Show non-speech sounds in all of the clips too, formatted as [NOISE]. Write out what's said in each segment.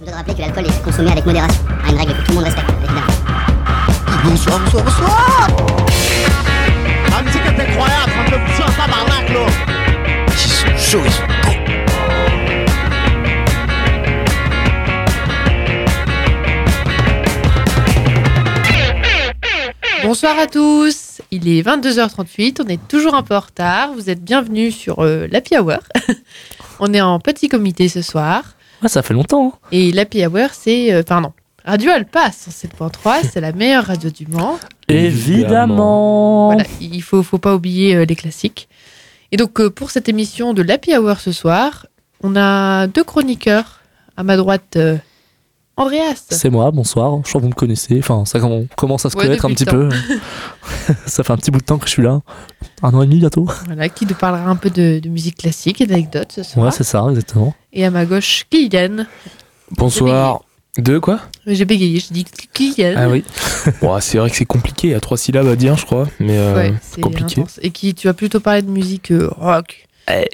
Je voudrais rappeler que l'alcool est consommé avec modération. Ah, une règle que tout le monde respecte, évidemment. Bonsoir, bonsoir, bonsoir La musique est incroyable, ça me fait pousser un tabarnak, là Ils sont chauds, ils sont beaux. Bonsoir à tous, il est 22h38, on est toujours un peu en retard, vous êtes bienvenus sur euh, l'Happy Hour. [LAUGHS] on est en petit comité ce soir, Ouais, ça fait longtemps. hein. et l'Happy Hour c'est... euh, pardon, Radio Alpa 107.3, [LAUGHS] c'est la meilleure radio du Mans. Évidemment. Voilà, il faut, faut pas oublier euh, les classiques. Et donc euh, pour cette émission de l'Happy Hour ce soir, on a deux chroniqueurs. À ma droite, euh, Andreas. C'est moi, bonsoir. Je crois que vous me connaissez. Enfin, ça com- commence à se Ouais, connaître un petit peu. [LAUGHS] ça fait un petit bout de temps que je suis là. Un an et demi bientôt. Voilà, qui nous parlera un peu de, de musique classique et d'anecdotes ce soir. Ouais, c'est ça, exactement. et à ma gauche, Kylian. Bonsoir. Deux quoi J'ai bégayé, j'ai dit Kylian. Ah oui. [LAUGHS] bon, c'est vrai que c'est compliqué, il y a trois syllabes à dire, je crois, mais euh, Ouais, c'est compliqué. intense. Et qui, tu vas plutôt parler de musique euh, rock. Eh.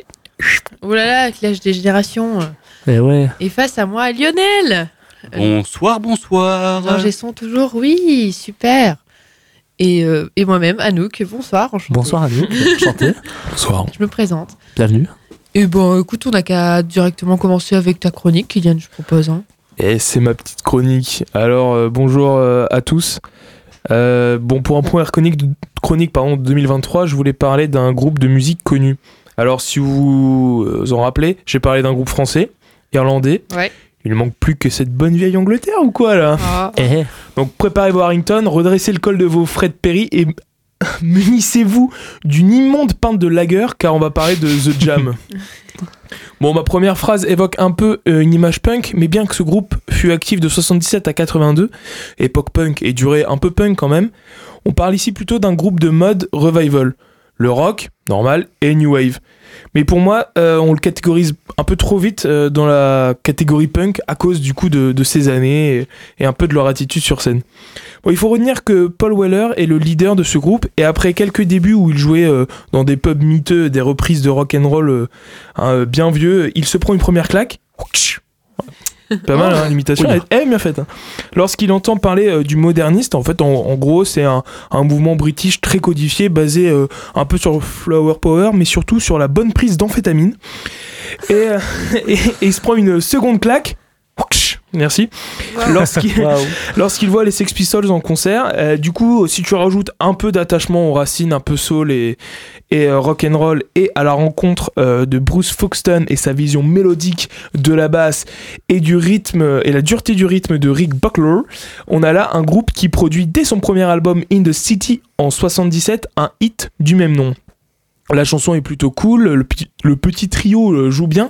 Oh là là, clash des générations. Et ouais. Et face à moi, Lionel. Bonsoir, bonsoir. Ingé son toujours, oui, super. Et, euh, et moi-même, Anouk, bonsoir, enchanté. Bonsoir à nous. Enchanté. [LAUGHS] Bonsoir. Je me présente. Bienvenue. Et bon, écoute, on n'a qu'à directement commencer avec ta chronique, Kylian, je propose. hein. Et c'est ma petite chronique. Alors, euh, bonjour euh, à tous. Euh, bon, pour un première chronique, chronique pardon, de 2023, je voulais parler d'un groupe de musique connu. Alors, si vous euh, vous en rappelez, j'ai parlé d'un groupe français, irlandais. Ouais. Il ne manque plus que cette bonne vieille Angleterre ou quoi là? Ah, Eh, Donc préparez vos Harrington, redressez le col de vos Fred Perry et [LAUGHS] munissez-vous d'une immonde pinte de lager car on va parler de The Jam. [LAUGHS] bon, ma première phrase évoque un peu euh, une image punk, mais bien que ce groupe fut actif de 77 à 82, époque punk et durée un peu punk quand même, on parle ici plutôt d'un groupe de mode revival. Le rock, normal, et new wave. Mais pour moi, euh, on le catégorise un peu trop vite euh, dans la catégorie punk à cause du coup de, de ces années et, un peu de leur attitude sur scène. Bon, il faut retenir que Paul Weller est le leader de ce groupe et après quelques débuts où il jouait euh, dans des pubs miteux, des reprises de rock and roll bien vieux, il se prend une première claque. Pas mal, hein, l'imitation Oui. est est bien faite. hein. Lorsqu'il entend parler euh, du moderniste, en fait, en, en gros, c'est un, un mouvement british très codifié, basé euh, un peu sur le flower power, mais surtout sur la bonne prise d'amphétamine. Et, euh, [LAUGHS] et- et il se prend une seconde claque. Merci. [LAUGHS] Lorsqu'il voit les Sex Pistols en concert. Euh, du coup, si tu rajoutes un peu d'attachement aux racines, un peu soul et, et euh, rock and roll, et à la rencontre euh, de Bruce Foxton et sa vision mélodique de la basse et du rythme et la dureté du rythme de Rick Buckler, on a là un groupe qui produit dès son premier album In the City en 77 un hit du même nom. La chanson est plutôt cool, le, petit- trio euh, joue bien,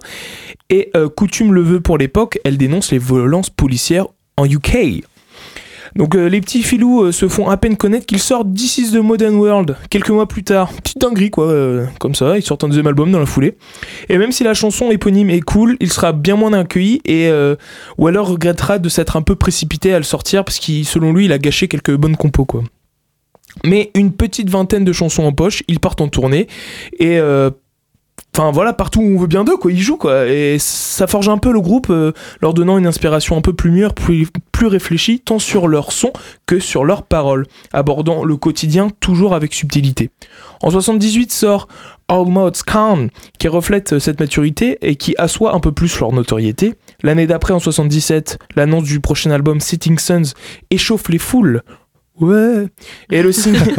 et coutume le veut pour l'époque, elle dénonce les violences policières en UK. Donc euh, les petits filous euh, se font à peine connaître qu'ils sortent This is the Modern World quelques mois plus tard. Petite dinguerie quoi, euh, comme ça, ils sortent un deuxième album dans la foulée. Et même si la chanson éponyme est cool, il sera bien moins accueilli et ou alors regrettera de s'être un peu précipité à le sortir parce qu'il selon lui il a gâché quelques bonnes compos quoi. Mais une petite vingtaine de chansons en poche, ils partent en tournée et Enfin voilà, partout où on veut bien d'eux, quoi, ils jouent quoi. Et ça forge un peu le groupe, euh, leur donnant une inspiration un peu plus mûre, plus, plus réfléchie, tant sur leur son que sur leurs paroles, abordant le quotidien toujours avec subtilité. En 78 sort Almost Calm, qui reflète euh, cette maturité et qui assoit un peu plus leur notoriété. L'année d'après, en 77, l'annonce du prochain album Sitting Suns échauffe les foules. Ouais. Et le [LAUGHS] single.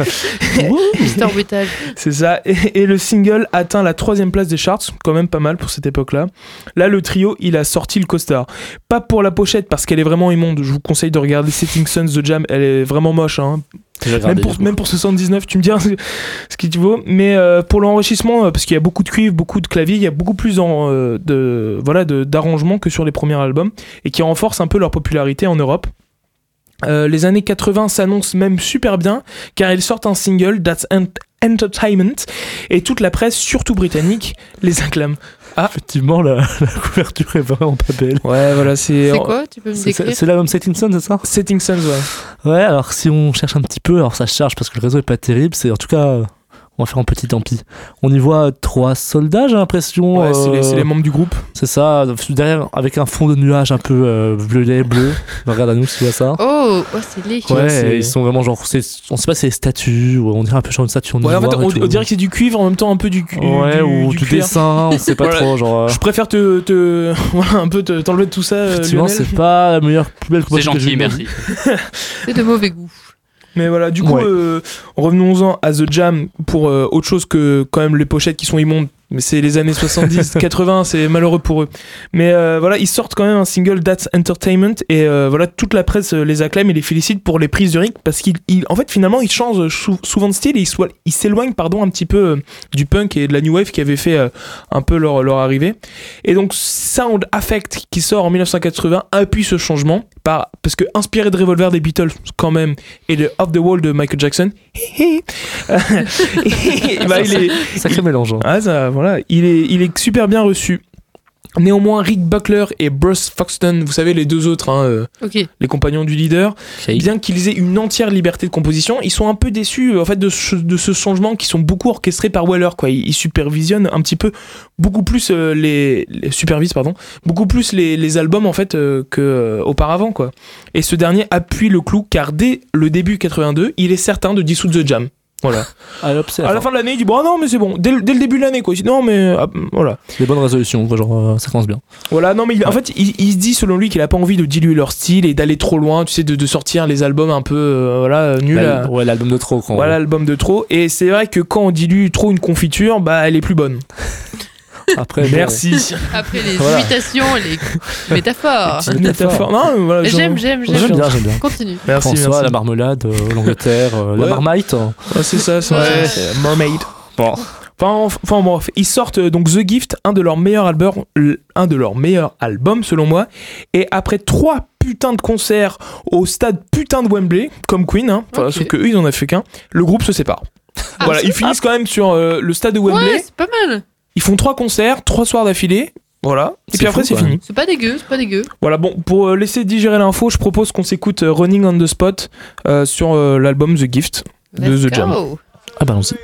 C'est ça. Et, et le single atteint la troisième place des charts, quand même pas mal pour cette époque-là. Là, le trio, il a sorti le costard. Pas pour la pochette, parce qu'elle est vraiment immonde. Je vous conseille de regarder Setting Suns The Jam. Elle est vraiment moche. Hein. Même, pour, même pour 79, tu me diras ce, qui tu vaut. Mais euh, pour l'enrichissement, euh, parce qu'il y a beaucoup de cuivre, beaucoup de clavier, il y a beaucoup plus en, euh, de voilà de- d'arrangements que sur les premiers albums, et qui renforce un peu leur popularité en Europe. Euh, les années 80 s'annoncent même super bien car ils sortent un single That's Ent- Entertainment et toute la presse, surtout britannique, [LAUGHS] les acclame. Effectivement, la, [LAUGHS] la couverture est vraiment pas belle. Ouais, voilà, c'est. C'est quoi Tu peux me C'est décrire c'est- l'album Setting Sun, c'est ça? Setting Suns, ouais. Ouais, alors si on cherche un petit peu, alors ça charge parce que le réseau est pas terrible, c'est en tout cas, euh, On va faire un petit tant pis. On y voit trois soldats, j'ai l'impression. Ouais, c'est les, euh, c'est les membres du groupe. C'est ça, derrière, avec un fond de nuages un peu euh, violet, bleu. [LAUGHS] Regarde à nous si tu vois ça. Oh, oh c'est laid. Ouais, c'est- ils sont vraiment genre. c'est- On sait pas si c'est des statues, ou on dirait un peu genre une statue en Ouais, en fait, on, on dirait que c'est du cuivre en même temps un peu du cu- Ouais, du, ou du dessin, on sait pas [LAUGHS] Voilà. trop. Genre, euh, Je préfère te, te [LAUGHS] voilà, un peu te- t'enlever de tout ça, effectivement, Lionel. c'est pas la meilleure, plus belle C'est composition que j'ai gentil, merci. C'est de mauvais goût. Mais voilà, du coup, Ouais. euh, revenons-en à The Jam pour euh, autre chose que quand même les pochettes qui sont immondes. Mais c'est les années 70, 80, [LAUGHS] c'est malheureux pour eux. Mais euh, voilà, ils sortent quand même un single That's Entertainment et euh, voilà, toute la presse euh, les acclame et les félicite pour les prises de rythme parce qu'ils, ils- en fait, finalement, ils changent sou- souvent de style et ils, s'éloignent, pardon, un petit peu du punk et de la new wave qui avait fait un peu leur, leur arrivée. Et donc, Sound Affect qui sort en 1980 appuie ce changement par, parce que inspiré de Revolver des Beatles quand même et de Off the Wall de Michael Jackson, [LAUGHS] bah, il est, Sacré mélange. hein. ah, ça, voilà, il est, il est super bien reçu. Néanmoins, Rick Buckler et Bruce Foxton, vous savez les deux autres, hein, euh, les compagnons du leader, bien qu'ils aient une entière liberté de composition, ils sont un peu déçus euh, en fait de ce, de ce changement qui sont beaucoup orchestrés par Weller. Quoi. Ils, ils supervisionnent un petit peu, beaucoup plus euh, les, les- supervisent pardon, beaucoup plus les, les albums en fait euh, que auparavant quoi. Et ce dernier appuie le clou car dès le début 82, il est certain de dissoudre The Jam. Voilà. [LAUGHS] La À la fin. de l'année, il dit bon ah non mais c'est bon. Dès, le- dès le début de l'année quoi. Il dit non mais ah, voilà. Des bonnes résolutions, quoi, genre, euh, ça commence bien. Voilà, non mais il- en fait, il, il se dit selon lui qu'il a pas envie de diluer leur style et d'aller trop loin, tu sais, de, de sortir les albums un peu euh, voilà euh, nuls. À- Ouais, l'album de trop, quoi. Voilà l'album de trop. Et c'est vrai que quand on dilue trop une confiture, bah elle est plus bonne. Après, Merci. Après les Voilà. imitations, les métaphores. Non, voilà, J'aime, j'aime, J'aime j'aime. bien, j'aime bien. Continue. Merci, François, merci. la marmelade, euh, l'Angleterre, euh, Ouais. la marmite. hein. Ouais, c'est ça, c'est Ouais. Mermaid. Bon. Enfin, enfin bref, ils sortent euh, donc The Gift, un de leurs meilleurs albums, un de leurs meilleurs albums selon moi. Et après trois putains de concerts au stade putain de Wembley, comme Queen, hein, enfin, Ok. sauf que eux ils en ont fait qu'un, le groupe se sépare. Ah, voilà, ils finissent quand même sur euh, le stade de Wembley. Ouais, c'est pas mal. Ils font trois concerts, trois soirs d'affilée. Voilà. Et C'est puis après, c'est fini. C'est pas dégueu, c'est pas dégueu. Voilà, bon, pour euh, laisser digérer l'info, je propose qu'on s'écoute euh, Running on the Spot euh, sur euh, l'album The Gift de Let's The Jam. Ah, bah, allons-y.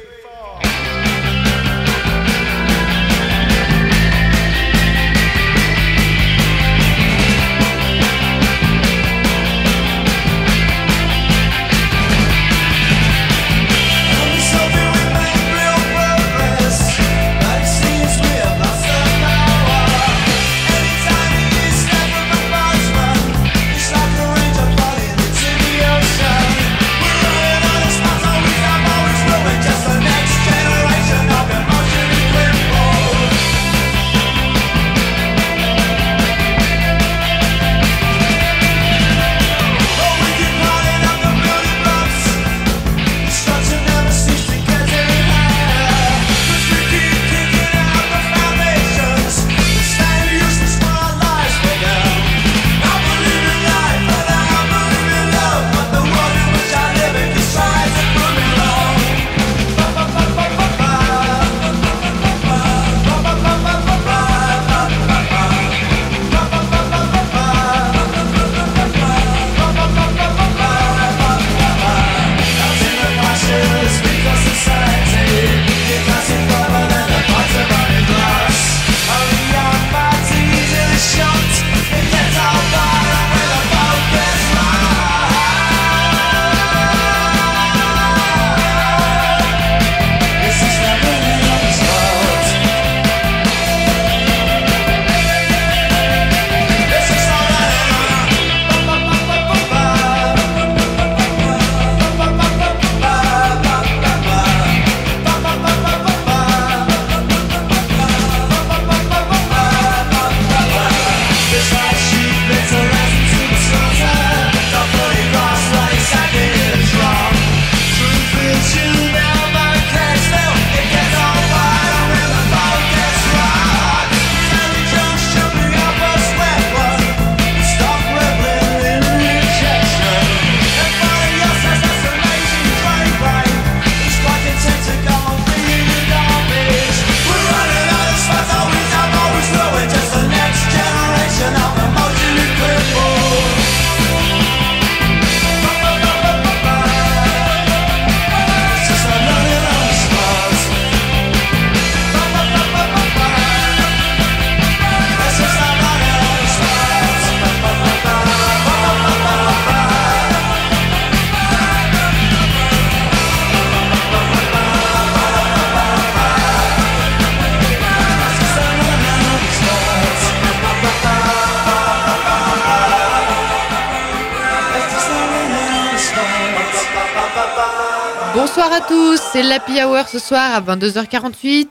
Bonsoir à tous, c'est l'Happy Hour ce soir à 22h48.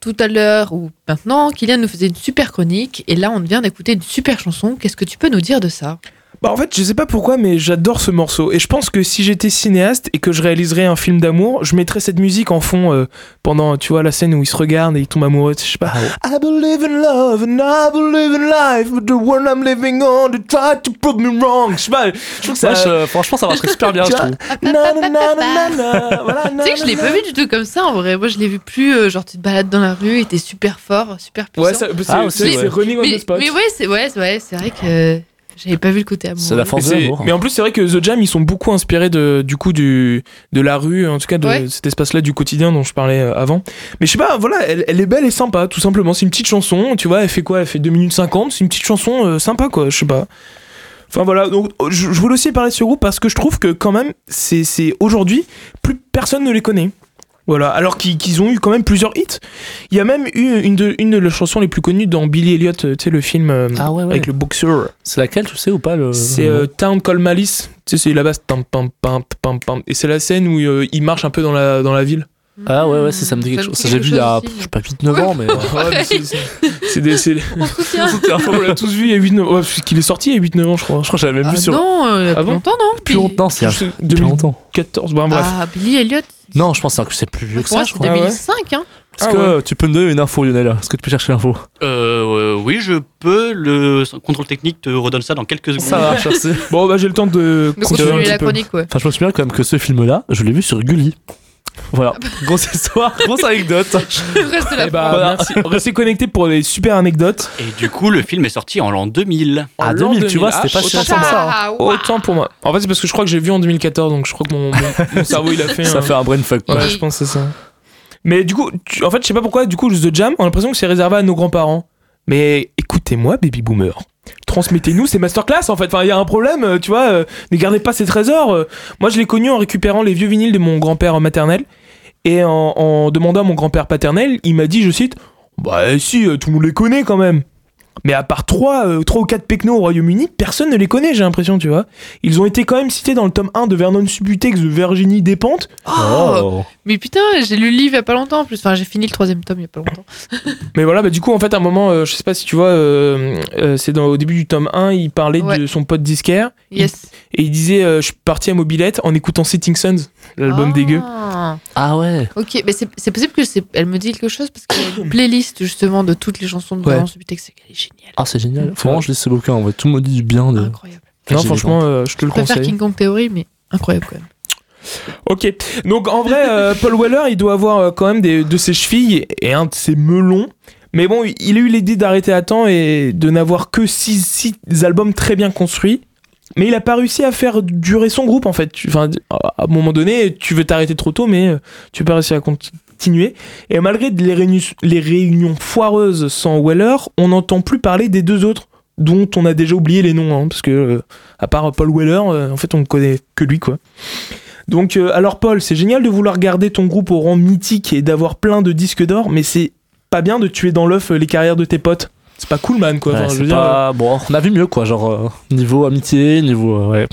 Tout à l'heure ou maintenant, Kylian nous faisait une super chronique et là on vient d'écouter une super chanson. Qu'est-ce que tu peux nous dire de ça? Bah en fait, je sais pas pourquoi, mais j'adore ce morceau. Et je pense que si j'étais cinéaste et que je réaliserais un film d'amour, je mettrais cette musique en fond euh, pendant, tu vois, la scène où ils se regardent et ils tombent amoureux. Je sais pas. I believe in love and I believe in life, but the world I'm living on, they try to prove me wrong. Je sais pas. Je trouve que ça. Ouais, je- franchement, ça marcherait super bien, je trouve. Tu sais que je l'ai pas vu du tout comme ça en vrai. Moi je l'ai vu plus, euh, genre tu te balades dans la rue et t'es super fort, super puissant. Ouais, c'est Ah, aussi, c'est- ouais. running on mais, the spot. mais ouais, c'est ouais, ouais, c'est vrai que j'avais pas vu le côté amoureux. C'est la Mais, force mais en plus, c'est vrai que The Jam, ils sont beaucoup inspirés de, du coup du, de la rue, en tout cas de Ouais. cet espace-là du quotidien dont je parlais euh, avant. Mais je sais pas, voilà, elle, elle est belle et sympa, tout simplement. C'est une petite chanson, tu vois, elle fait quoi? Elle fait 2 minutes 50, c'est une petite chanson euh, sympa, quoi, je sais pas. Enfin voilà, donc je, je voulais aussi parler de ce groupe parce que je trouve que quand même, c'est c'est- aujourd'hui, plus personne ne les connaît. Voilà, alors qu'ils ont eu quand même plusieurs hits. Il y a même eu une de, une de leurs chansons les plus connues dans Billy Elliot, euh, tu sais, le film euh, Ah ouais, ouais. avec le boxeur. C'est laquelle, tu sais ou pas le... C'est euh, Town Call Malice. Tu sais, c'est la basse. Pam. Et c'est la scène où euh, il marche un peu dans la, dans la ville. Ah ouais, ouais, c'est- ça me dit quelque chose. Ça, j'ai vu il y a, aussi. je sais pas, 8-9 ans, mais. [LAUGHS] Ouais, c'est- des. c'est- On se soutient. [LAUGHS] On l'a tous vu il y a 8-9 ans. Ouais, puisqu'il est sorti il y a 8-9 ans, je crois. Je crois que j'avais même Ah vu sur. non, euh, il y a Ah plus longtemps non Plus longtemps, c'est il y a Je sais, plus longtemps. 2014. Bon, bref. Ah, Billy Elliot. Non, je pense que c'est plus vieux que ça, je c'est crois. ouais. 2005. Hein. Est-ce Ah que tu peux me donner une info, Lionel Est-ce que tu peux chercher l'info? Euh, oui, je peux. Le contrôle technique te redonne ça dans quelques secondes. Ça va, merci. Bon, bah, j'ai le temps de De continuer la peu. chronique, ouais. Enfin, je me souviens quand même que ce film-là, je l'ai vu sur Gulli. Voilà, [LAUGHS] grosse histoire, grosse anecdote. [LAUGHS] Reste la Eh bah, Voilà. merci. Restez connectés pour des super anecdotes. Et du coup, le film est sorti en l'an 2000. Ah, En l'an 2000, tu vois, c'était pas si pour que moi. ça. Waouh. Autant pour moi. En fait, c'est parce que je crois que j'ai vu en 2014, donc je crois que mon, mon- mon cerveau il a fait [LAUGHS] Ça un- fait un brain fuck. Ouais, je pense que c'est ça. Mais du coup, tu- en fait, je sais pas pourquoi, du coup, The Jam, on a l'impression que c'est réservé à nos grands-parents. Mais écoutez-moi, baby boomer. Transmettez-nous ces masterclass en fait. Enfin, il y a un problème, euh, tu vois. euh, ne gardez pas ces trésors. euh. Moi, je l'ai connu en récupérant les vieux vinyles de mon grand-père maternel. Et en, en demandant à mon grand-père paternel, il m'a dit, je cite, Bah, si, tout le monde les connaît quand même. Mais à part 3, trois ou 4 pecnos au Royaume-Uni, personne ne les connaît, j'ai l'impression, tu vois. Ils ont été quand même cités dans le tome 1 de Vernon Subutex de Virginie Despentes. Oh. Mais putain, j'ai lu le livre il y a pas longtemps en plus. Enfin, j'ai fini le troisième tome il y a pas longtemps. [LAUGHS] Mais voilà, bah du coup, en fait, à un moment, euh, je sais pas si tu vois, euh, euh, c'est dans- au début du tome 1, il parlait Ouais. de son pote disquaire Yes. et il disait euh, Je suis parti à Mobilette en écoutant Setting Suns, l'album Ah. dégueu. Ah ouais. Ok, mais c'est c'est possible que c'est. Elle me dit quelque chose parce qu'il y a une [COUGHS] playlist justement de toutes les chansons de Ouais. Laurence Subutex. Elle est géniale. Ah, c'est génial. Vraiment, je lis ce bouquin. En vrai, tout le monde dit du bien de. Incroyable. Non, franchement, euh, je te Je le préfère conseille. King Kong Theory, mais incroyable quand même. Ok, donc en vrai, euh, [LAUGHS] Paul Weller, il doit avoir euh, quand même des, de ses chevilles et un de ses melons. Mais bon, il a eu l'idée d'arrêter à temps et de n'avoir que 6 albums très bien construits. Mais il a pas réussi à faire durer son groupe en fait. Enfin, à un moment donné, tu veux t'arrêter trop tôt, mais tu peux pas réussir à continuer. Et malgré les réunions, les réunions foireuses sans Weller, on n'entend plus parler des deux autres, dont on a déjà oublié les noms, hein, parce que euh, à part Paul Weller, euh, en fait, on ne connaît que lui quoi. Donc, euh, alors Paul, c'est génial de vouloir garder ton groupe au rang mythique et d'avoir plein de disques d'or, mais c'est pas bien de tuer dans l'œuf les carrières de tes potes. C'est pas cool, man, quoi. Ouais, Enfin, je c'est veux dire, pas... Bon, on a vu mieux, quoi. Genre, niveau amitié, niveau. ouais.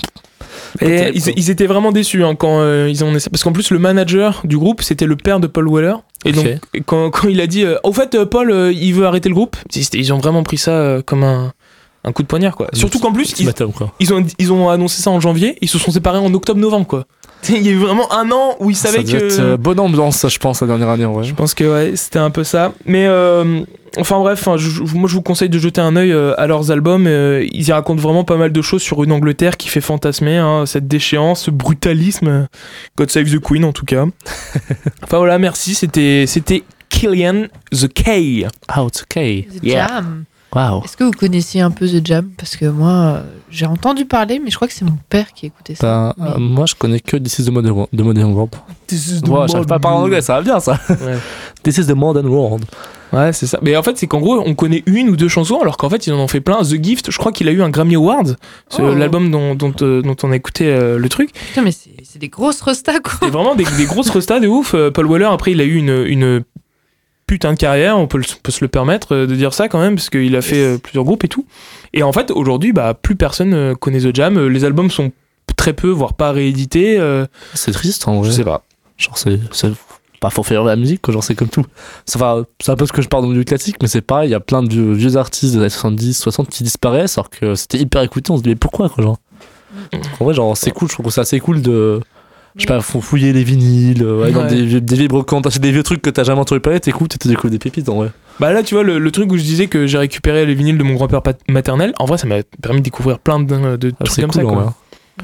Et ils, étaient vraiment déçus hein, quand euh, ils ont parce qu'en plus le manager du groupe c'était le père de Paul Weller et donc quand, quand il a dit euh, au fait euh, Paul euh, il veut arrêter le groupe ils, ont vraiment pris ça euh, comme un, un coup de poignard quoi. Surtout qu'en plus ils, ils ont ils ont annoncé ça en janvier ils se sont séparés en octobre novembre quoi [LAUGHS] il y a eu vraiment un an où ils Ça savaient devait que être, euh, bonne ambiance, ça, je pense, la dernière année, en vrai. je pense que ouais, c'était un peu ça. Mais euh, enfin bref, je- moi je vous conseille de jeter un œil euh, à leurs albums. euh, ils y racontent vraiment pas mal de choses sur une Angleterre qui fait fantasmer hein, cette déchéance, ce brutalisme. God Save the Queen en tout cas. [LAUGHS] enfin voilà, merci. C'était Killian the K. It's okay. The Yeah. Jam. Waouh. Est-ce que vous connaissiez un peu The Jam? Parce que moi, euh, j'ai entendu parler, mais je crois que c'est mon père qui écoutait ça. Ben, euh, moi, je connais que This is the Modern World. The Modern World. This is the Ouais, j'arrive pas à parler en anglais, ça va bien, ça. Ouais. [LAUGHS] This is the Modern World. Ouais, c'est ça. Mais en fait, c'est qu'en gros, on connaît une ou deux chansons, alors qu'en fait, ils en ont fait plein. The Gift, je crois qu'il a eu un Grammy Award, c'est Oh. l'album dont, dont, euh, dont on a écouté euh, le truc. Putain, mais c'est des grosses restas, quoi. C'est vraiment des, des grosses restas de ouf. Paul Weller, après, il a eu une, une putain de carrière, on peut, le- peut se le permettre euh, de dire ça quand même, parce qu'il a fait euh, plusieurs groupes et tout. Et en fait, aujourd'hui, bah, plus personne euh, connaît The Jam. Les albums sont très peu, voire pas réédité. euh, C'est triste, en vrai. je sais pas. Genre, c'est. c'est pas faut faire de la musique, quoi. Genre, c'est comme tout. C'est enfin, c'est un peu ce que je parle dans le classique, mais c'est pareil, il y a plein de vieux, vieux artistes des années 70, 60 qui disparaissent, alors que c'était hyper écouté. On se dit, mais pourquoi, quoi, genre? En vrai, genre, c'est cool, je trouve que c'est assez cool de. Je sais pas, faut fouiller les vinyles, euh, ouais, dans des, vieux- des vieilles brocantes, t'achètes des vieux trucs que t'as jamais entendu parler, t'écoutes et tu découvres des pépites, en vrai. Bah là, tu vois, le, le truc où je disais que j'ai récupéré les vinyles de mon grand-père pat- maternel, en vrai, ça m'a permis de découvrir plein de, de Ah, trucs c'est comme cool, ça. en quoi. vrai.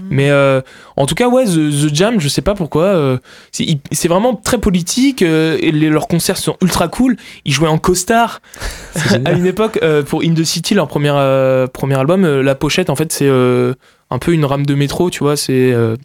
Mais euh, en tout cas, ouais, The, The Jam, je sais pas pourquoi. euh, c'est il- c'est vraiment très politique. euh, et les- leurs concerts sont ultra cool. Ils jouaient en costard. [LAUGHS] C'est à une époque, euh, pour In the City, leur premier, euh, premier album, euh, la pochette, en fait, c'est euh, un peu une rame de métro, tu vois. C'est. euh,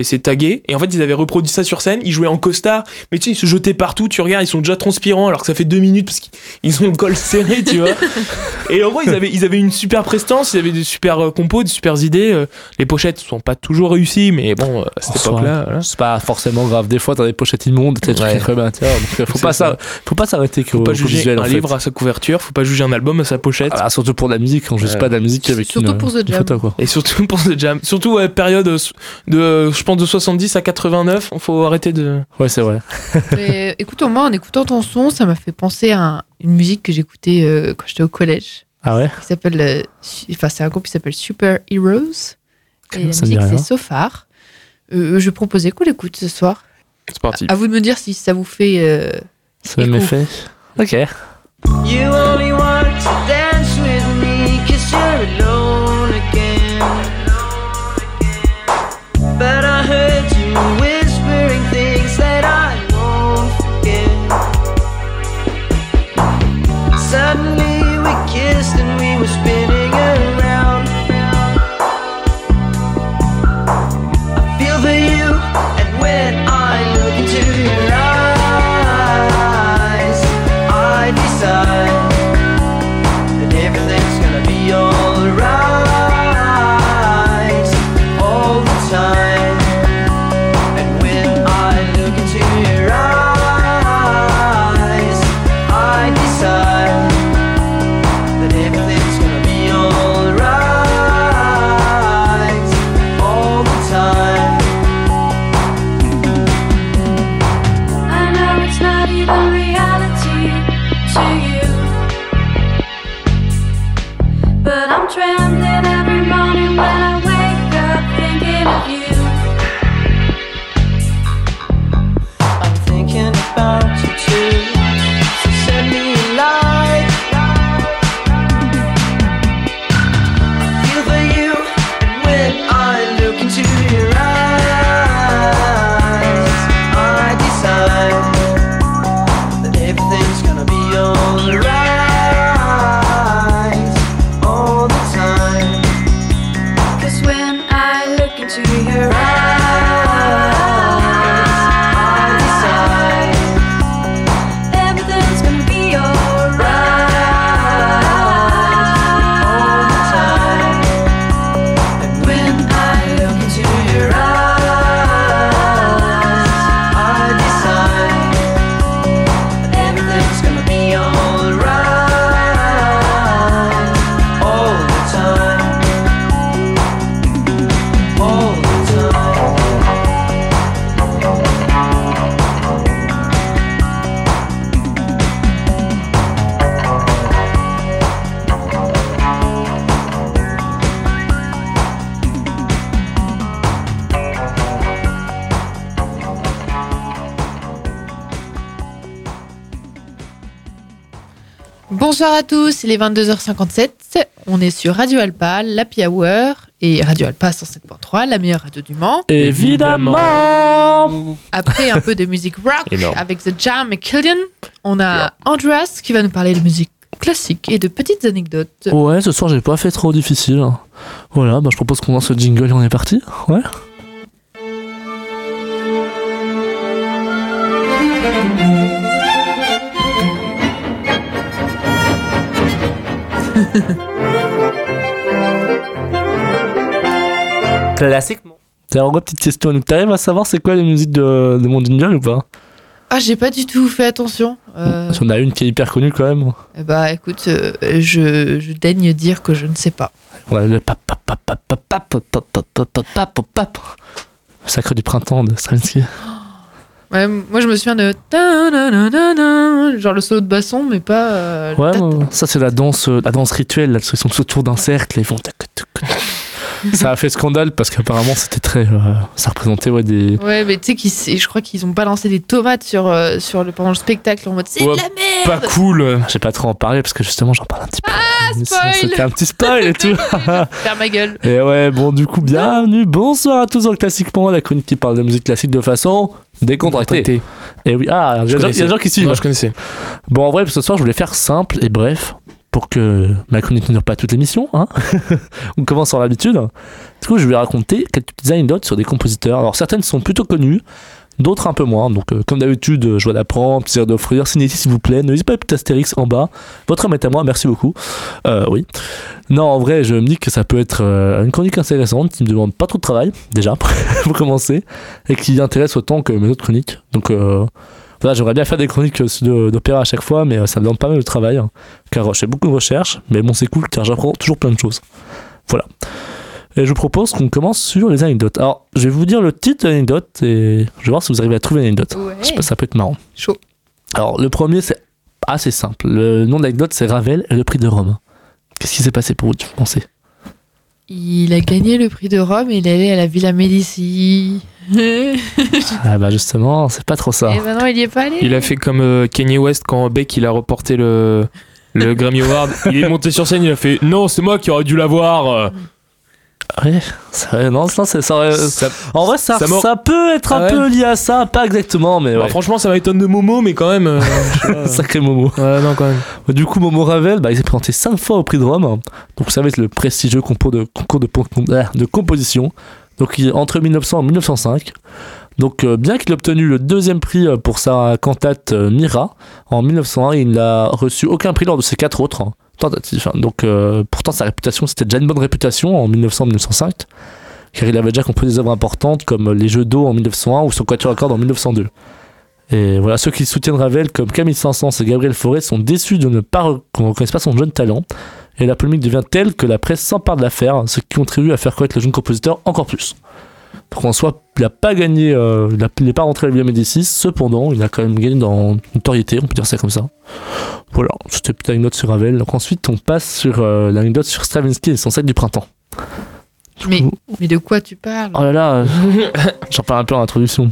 et c'est tagué. Et en fait, ils avaient reproduit ça sur scène. Ils jouaient en costard. Mais tu sais, ils se jetaient partout. Tu regardes, ils sont déjà transpirants alors que ça fait deux minutes parce qu'ils ont le col serré, tu vois. [LAUGHS] Et en gros, ils avaient, ils avaient une super prestance. Ils avaient des super euh, compos, des super idées. euh, les pochettes sont pas toujours réussies, mais bon, euh, à cette époque-là. voilà. C'est pas forcément grave. Des fois, t'as des pochettes immondes, t'as des trucs Ouais. à l'intérieur. Donc, faut pas, ça. ça, faut pas s'arrêter qu'au Faut pas juger visuel, un en fait. livre à sa couverture, faut pas juger un album à sa pochette. Ah, surtout pour la musique, on juge Ouais. pas de la musique avec Surtout une, pour The Jam. photo, quoi. Et surtout pour The Jam. Surtout, ouais, période de, je pense, de 70 à 89. Faut arrêter de. Ouais, c'est vrai. [LAUGHS] Mais écoute, au moins, en écoutant ton son, ça m'a fait penser à une musique que j'écoutais euh, quand j'étais au collège. Ah ouais? Qui s'appelle. euh, Enfin, c'est un groupe qui s'appelle Super Heroes. Et la Ça me musique, c'est Sofar. Euh, je proposais qu'on l'écoute ce soir. C'est parti. À vous de me dire si ça vous fait. euh, Ça Écho. fait? Ok. You only want to dance with me cause you're alone Bonsoir à tous, il est 22h57. On est sur Radio Alpa, l'Happy Hour et Radio Alpa 107.3, la meilleure radio du Mans. Évidemment Après un peu de musique rock [LAUGHS] Énorme. avec The Jam et Killian, on a Andreas qui va nous parler de musique classique et de petites anecdotes. Ouais, ce soir, j'ai pas fait trop difficile. Voilà, bah, je propose qu'on lance le jingle et on est parti. Ouais. Classiquement. T'as encore petite question. T'arrives à savoir c'est quoi les musiques de, de mon jingle ou pas Ah, j'ai pas du tout fait attention. Euh, Parce qu'on a une qui est hyper connue quand même. eh bah écoute, euh, je, je daigne dire que je ne sais pas. Ouais, le pap, pap, pap, pap, pap, pap, pap, pap, pap, pop, pop. Sacre du printemps de Stravinsky. Ouais, moi je me souviens de genre le solo de basson, mais pas. euh, Ouais, ça c'est la danse, euh, la danse rituelle, là, ils sont autour d'un cercle et ils font. Ça a fait scandale parce qu'apparemment c'était très, euh, ça représentait ouais des. Ouais, mais tu sais qu'ils, je crois qu'ils ont balancé des tomates sur, euh, sur le, pendant le spectacle en mode c'est Ouais, de la Pas merde. cool. J'ai pas trop en parler parce que justement j'en parle un petit peu. Ça, spoil C'était un petit spoil et tout. [LAUGHS] Faire ma gueule. et ouais, bon du coup bienvenue, bonsoir à tous dans le classiquement, la chronique qui parle de musique classique de façon décontractée. Et oui, ah, il y, a des gens- il y a des gens qui suivent. Non, je connaissais. Bon, en vrai, ce soir, je voulais faire simple et bref pour que ma chronique ne dure pas toute l'émission. Hein [LAUGHS] On commence sur l'habitude. Du coup, je vais raconter quelques petites anecdotes sur des compositeurs. Alors, certaines sont plutôt connues, d'autres un peu moins. Donc, euh, comme d'habitude, euh, joie d'apprendre, plaisir d'offrir. Signez s'il vous plaît. N'hésitez pas à petit astérix en bas. Votre homme est à moi, merci beaucoup. Euh, oui. Non, en vrai, je me dis que ça peut être euh, une chronique intéressante qui me demande pas trop de travail, déjà, [LAUGHS] pour commencer, et qui intéresse autant que mes autres chroniques. Donc, euh, voilà, j'aimerais bien faire des chroniques euh, d'opéra à chaque fois, mais euh, ça me demande pas mal de travail, hein, car euh, je fais beaucoup de recherches, mais bon, c'est cool, car j'apprends toujours plein de choses. Voilà. Et je vous propose qu'on commence sur les anecdotes. Alors, je vais vous dire le titre de l'anecdote, et je vais voir si vous arrivez à trouver l'anecdote. Ouais. Je sais pas, ça peut être marrant. Chaud. Alors, le premier, c'est assez simple. Le nom de l'anecdote, c'est Ravel et le prix de Rome. Qu'est-ce qui s'est passé pour vous, tu pensez Il a gagné le prix de Rome et il est allé à la Villa Médici. et [LAUGHS] Ah bah justement, c'est pas trop ça. maintenant il y est pas allé. Il a fait comme euh, Kanye West quand Beck il a reporté le, le Grammy Award. Il est monté sur scène, il a fait Non, c'est moi qui aurais dû l'avoir. Ouais, vrai, non, ça, c'est ça. aurait- Ça- En vrai, ça, ça ça, m'a- peut être un Ah ouais peu lié à ça, pas exactement, mais bah, franchement, ça m'étonne de Momo, mais quand même. euh, [LAUGHS] pas. Sacré Momo. ouais, non, quand même. Du coup, Momo Ravel, bah, il s'est présenté 5 fois au prix de Rome. Donc, vous savez, c'est le prestigieux concours de, concours de, ah, de composition. Donc, il- entre 1900 et 1905. Donc, euh, bien qu'il ait obtenu le deuxième prix euh, pour sa cantate euh, Mira en 1901, il n'a reçu aucun prix lors de ses quatre autres hein, hein. Donc, euh, pourtant, sa réputation, c'était déjà une bonne réputation en 1900-1905, car il avait déjà composé des œuvres importantes comme Les Jeux d'eau en 1901 ou son Quatuor à cordes en 1902. Et voilà, ceux qui soutiennent Ravel, comme Camille Saint-Saëns et Gabriel Fauré, sont déçus de ne pas qu'on son jeune talent. Et la polémique devient telle que la presse s'empare de l'affaire, ce qui contribue à faire connaître le jeune compositeur encore plus. Il n'a pas gagné, euh, il n'est pas rentré à la Médicis, cependant, il a quand même gagné dans notoriété, on peut dire ça comme ça. Voilà, c'était une petite anecdote sur Ravel. Donc ensuite, on passe sur euh, l'anecdote sur Stravinsky et son sac du printemps. Mais, coup- mais de quoi tu parles? Oh là là, euh, [LAUGHS] j'en parle un peu en introduction.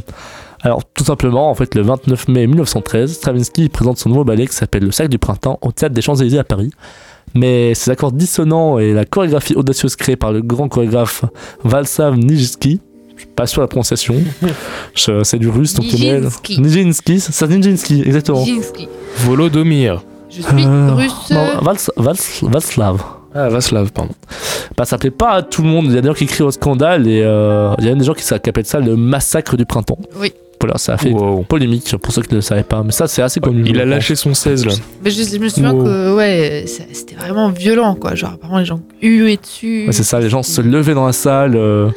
Alors, tout simplement, en fait, le 29 mai 1913, Stravinsky présente son nouveau ballet qui s'appelle Le Sac du Printemps au théâtre des Champs-Élysées à Paris. Mais ses accords dissonants et la chorégraphie audacieuse créée par le grand chorégraphe Valsav Nijinsky, suis pas sûr de la prononciation, [LAUGHS] c'est du russe donc Nijinsky. Nijinsky, c'est Nijinsky, exactement. Nijinsky. Volodomir. Je suis Euh, russe. non, Vals, Vals, Valslav. Ah, Vaslav, pardon. Bah, ça plaît pas à tout le monde. Il y a des gens qui crient au scandale et euh, il y a des gens qui s'appellent ça le massacre du printemps. Oui. Voilà, ça a fait Wow. polémique pour ceux qui ne le savaient pas. Mais ça, c'est assez connu. Il a lâché son 16 là. Mais je, je me souviens Wow. que ouais, c'était vraiment violent quoi. Genre apparemment les gens huaient dessus. Ouais, c'est ça, les gens se levaient dans la salle, euh,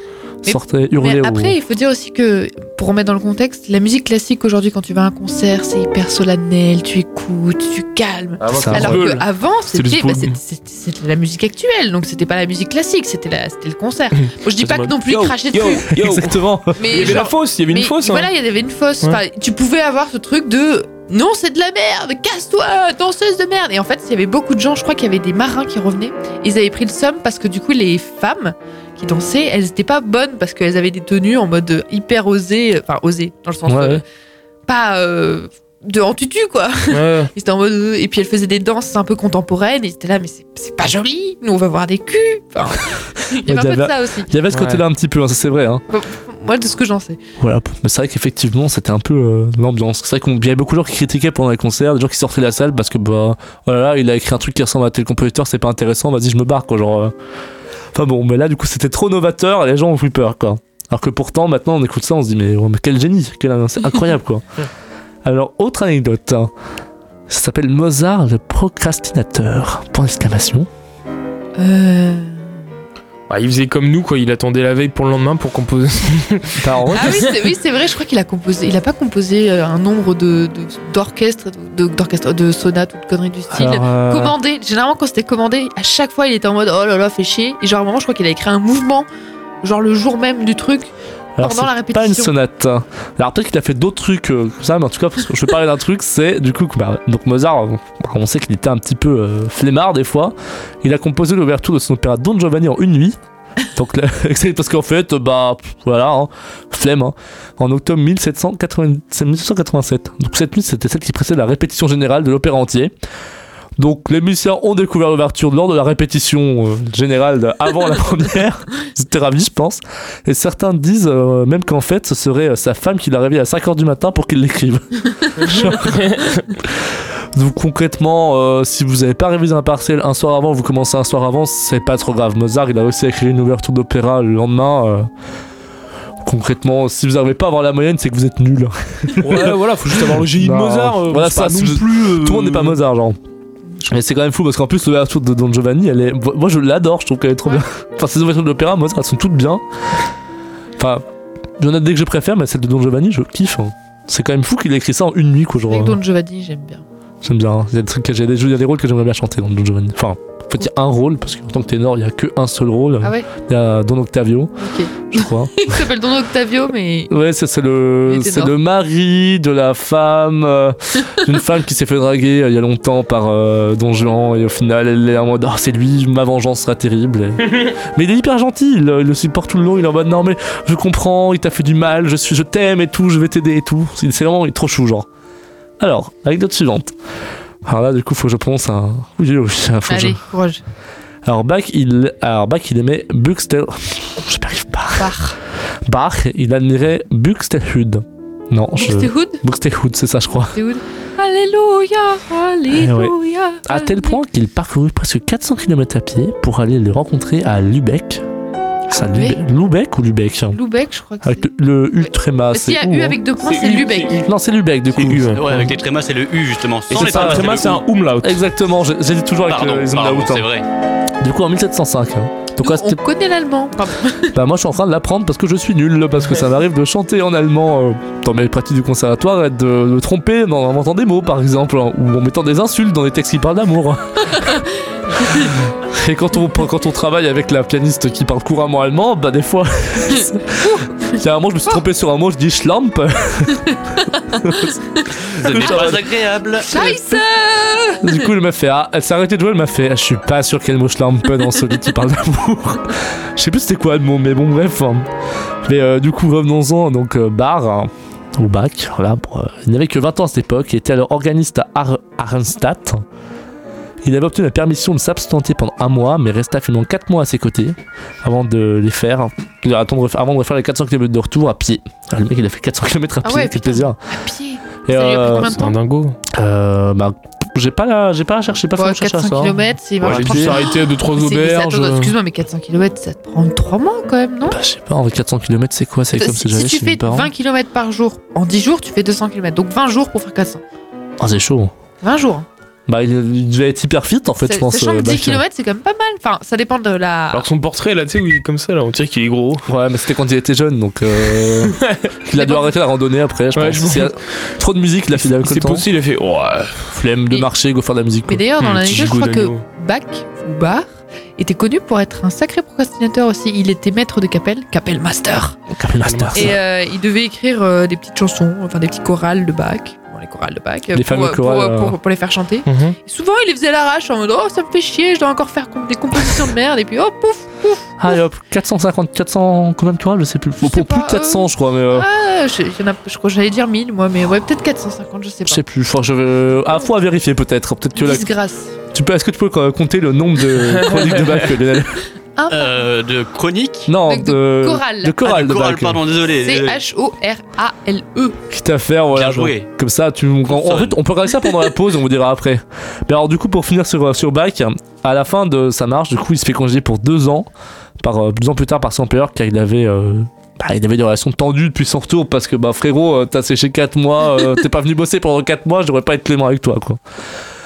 Mais- au- après, il faut dire aussi que, pour remettre dans le contexte, la musique classique aujourd'hui, quand tu vas à un concert, c'est hyper solennel, tu écoutes, tu calmes. Ça Alors qu'avant, c'était bah, c'était- la musique actuelle, donc c'était pas la musique classique, c'était le concert. [LAUGHS] Moi, je dis pas que non plus Yo, cracher dessus. [LAUGHS] Exactement. Mais Il y avait la fosse, il y avait une mais fosse. hein. Voilà, il y avait une fosse. Ouais. Enfin, tu pouvais avoir ce truc de non, c'est de la merde, casse-toi, danseuse de merde. Et en fait, il y avait beaucoup de gens, je crois qu'il y avait des marins qui revenaient. Ils avaient pris le somme parce que du coup, les femmes qui dansaient, elles étaient pas bonnes parce qu'elles avaient des tenues en mode hyper osées, enfin osées, dans le sens Ouais, euh, ouais. pas euh, de en tutu quoi. [LAUGHS] Ouais. Ils étaient en mode euh, et puis elles faisaient des danses un peu contemporaines. Et ils étaient là, mais c'est- c'est pas joli. Nous, on va voir des culs. Enfin, [LAUGHS] il y avait un peu de ça aussi. Il y avait ce Ouais. côté-là un petit peu, hein, ça c'est vrai. Hein. Moi, de ce que j'en sais. Voilà. Mais c'est vrai qu'effectivement, c'était un peu euh, l'ambiance. C'est vrai qu'il y avait beaucoup de gens qui critiquaient pendant les concerts, des gens qui sortaient de la salle parce que, bah, voilà, il a écrit un truc qui ressemble à tel compositeur, c'est pas intéressant, vas-y, je me barre, quoi. Genre. euh. Enfin bon, mais là, du coup, c'était trop novateur et les gens ont eu peur, quoi. Alors que pourtant, maintenant, on écoute ça, on se dit, mais, ouais, mais quel génie, quel- c'est incroyable, quoi. [LAUGHS] Alors, autre anecdote. hein. Ça s'appelle Mozart le procrastinateur. Point d'exclamation. Euh... Ah, il faisait comme nous, quoi. Il attendait la veille pour le lendemain pour composer. [LAUGHS] Ah oui, c'est oui, c'est vrai, je crois qu'il a composé. Il a pas composé euh, un nombre de de- d'orchestres, de, de sonates ou de conneries du style. alors, euh, Commandé, généralement quand c'était commandé, à chaque fois il était en mode oh là là, fait chier. Et genre à un moment, je crois qu'il a écrit un mouvement genre le jour même du truc. Alors, Pendant la c'est pas une répétition. sonate. Alors, peut-être qu'il a fait d'autres trucs euh, que ça, mais en tout cas, parce que je vais parler d'un truc, c'est du coup, que, bah, donc Mozart, on sait qu'il était un petit peu euh, flemmard des fois. Il a composé l'ouverture de son opéra Don Giovanni en une nuit. Donc, là, [LAUGHS] parce qu'en fait, bah, voilà, hein, flemme, hein. en octobre 1780 c'est 1787. Donc, cette nuit, c'était celle qui précède la répétition générale de l'opéra entier. Donc, les musiciens ont découvert l'ouverture lors de la répétition euh, générale de- [LAUGHS] avant la première. Ils étaient ravis, je pense. Et certains disent euh, même qu'en fait, ce serait euh, sa femme qui l'a réveillé à 5h du matin pour qu'il l'écrive. Genre- [LAUGHS] Donc concrètement, euh, si vous n'avez pas révisé un partiel un soir avant, vous commencez un soir avant, c'est pas trop grave. Mozart, il a réussi à écrire une ouverture d'opéra le lendemain. euh, concrètement, si vous n'arrivez pas à avoir la moyenne, c'est que vous êtes nul. Ouais, voilà, faut juste avoir le génie de. Mozart. euh, Voilà, ça, non plus. euh, Tout le monde n'est pas Mozart, genre. Mais c'est quand même fou parce qu'en plus, l'ouverture de Don Giovanni, elle est. Moi, je l'adore, je trouve qu'elle est trop bien. [LAUGHS] Enfin, ces ouvertures de l'opéra, Mozart, elles sont toutes bien. Enfin, il y en a des que je préfère, mais celle de Don Giovanni, je kiffe. hein. C'est quand même fou qu'il ait écrit ça en une nuit, quoi. Genre, Avec euh, Don Giovanni, j'aime bien. J'aime bien. hein. Il y a des trucs que j'ai des, il y a des rôles que j'aimerais bien chanter dans Don Giovanni. Enfin, en fait, il y a un rôle, parce qu'en tant que ténor, il y a que un seul rôle. Ah ouais Il y a Don Octavio, je crois. [LAUGHS] Il s'appelle Don Octavio, mais. Ouais, c'est le, le mari de la femme, euh, d'une femme qui s'est fait draguer euh, il y a longtemps par euh, Don Juan, et au final, elle est en mode, oh, c'est lui, ma vengeance sera terrible. Et- [LAUGHS] mais il est hyper gentil, il, il le supporte tout le long, il est en mode, non, mais je comprends, il t'a fait du mal, je, suis, je t'aime et tout, je vais t'aider et tout. C'est c'est vraiment, il est trop chou, genre. Alors, anecdote suivante. Alors là, du coup, faut que je prononce un. Oui, oui, oui, faut que je- Allez, courage. Alors, Bach, il, alors, Bach, il aimait Buxtel. Je n'arrive pas. Par. Bach, il admirait Buxtehude. Non, je. Buxtehude Buxtehude, c'est ça, je crois. Buxtehude. Alléluia, Alléluia. À tel point qu'il parcourut presque 400 km à pied pour aller les rencontrer à Lubeck. Ça, Lubeck ou Lubeck Lubeck, je crois que Avec c'est. le, le U tréma, S'il y c'est a U hein avec deux points, C'est c'est Lubeck. c'est. Non, c'est Lubeck, du coup. U, ouais. Ouais, avec les trémas, c'est le U justement. Et Sans c'est les trémas, Tréma, c'est c'est un umlaut. Exactement, dit toujours avec Pardon, les umlauts, c'est hein. vrai. Du coup, en 1705. hein. Donc, On connaît l'allemand. [LAUGHS] Bah moi je suis en train de l'apprendre parce que je suis nul parce que ça m'arrive de chanter en allemand euh, dans mes pratiques du conservatoire et de, de tromper en inventant des mots par exemple hein, ou en mettant des insultes dans des textes qui parlent d'amour. [LAUGHS] [LAUGHS] et quand on, quand on travaille avec la pianiste qui parle couramment allemand, bah des fois... [LAUGHS] Il y a un moment je me suis trompé sur un mot, je dis schlamp. [LAUGHS] Ce n'est pas agréable. Scheiße Du coup, elle m'a fait, ah, elle s'est arrêtée de jouer, elle m'a fait, ah, je suis pas sûr qu'elle mot schlamp dans celui qui parle d'amour. Je sais plus c'était quoi le mot, mais bon, bref. hein. Mais euh, du coup, revenons-en, donc, euh, Bar, hein, au bac, voilà, pour, euh, il n'avait que 20 ans à cette époque, il était alors organiste à Ar- Arnstadt. Il avait obtenu la permission de s'absenter pendant un mois, mais resta finalement 4 mois à ses côtés avant de les faire, de attendre, avant de refaire les 400 km de retour à pied. Ah, le mec, il a fait 400 km à Ah pied, ouais, quel putain. plaisir. À pied. Et, euh, C'est un dingo. euh, bah, j'ai pas la, j'ai pas cherché, pas fait recherche à 400 ça. km, c'est Ouais, J'ai dû s'arrêter à 2-3 C'est- c'est- auberges. attends, Excuse-moi, mais 400 km, ça te prend 3 mois quand même, non? Bah, je sais pas, en vrai, 400 km, c'est quoi? C'est comme si, si j'avais si tu fais parents. 20 km par jour, en 10 jours, tu fais 200 km. Donc 20 jours pour faire 400. Ah, c'est chaud. 20 jours. Bah, il, devait être hyper fit, en fait, C'est- je pense. Sachant que euh, 10 Bach. km, c'est quand même pas mal. Enfin, ça dépend de la. Alors son portrait là, tu sais, où il est comme ça, là, on dirait qu'il est gros. Ouais, mais c'était quand il était jeune, donc. Euh... [LAUGHS] il a dû bon. arrêter la randonnée après, je Ouais, pense. je. Trop de musique, il a fait avec le C'est possible, il a fait. Ouais. Flemme de Et- marcher, go faire de la musique. Mais d'ailleurs, dans Hmm, l'anecdote, je crois que. Bach ou Bar était connu pour être un sacré procrastinateur aussi. Il était maître de capelle, capelle master. Capel Master. Et euh, il devait écrire euh, des petites chansons, enfin des petits chorales de Bach. Les chorales de euh, Les pour, euh, chorales, euh, pour- euh. pour les faire chanter. Mhm. Souvent, il les faisait à l'arrache en mode Oh, ça me fait chier, je dois encore faire des compositions de merde. Et puis, oh, pouf, pouf. Allez hop, 450, 400, combien de chorales Je sais plus. Je sais Pour plus pas, de 400, je crois, mais. euh, Ah, je, il y en a, je crois que j'allais dire 1000, moi, mais ouais, peut-être 450, je sais Je pas. sais plus, faut que je vais. Ah, faut à vérifier peut-être. Peut-être que. Tu peux, est-ce que tu peux euh, compter le nombre de [LAUGHS] chroniques de Bach, Lionel? Un Euh, de chronique. Non, De- chorale. De chorale Ah, de chorale, pardon, désolé. désolé. C-H-O-R-A-L-E. Quitte à faire, voilà. Bien joué. Comme ça, tu. En, en fait, on peut regarder ça pendant la pause, on vous dira après. Mais alors, du coup, pour finir sur, sur Bach, à la fin de sa marche, du coup, il se fait congédier pour deux ans, par, euh, deux ans plus tard par son père, car il avait. euh, bah, il avait des relations tendues depuis son retour parce que bah frérot euh, t'as séché 4 mois euh, t'es pas venu bosser pendant 4 mois je devrais pas être clément avec toi quoi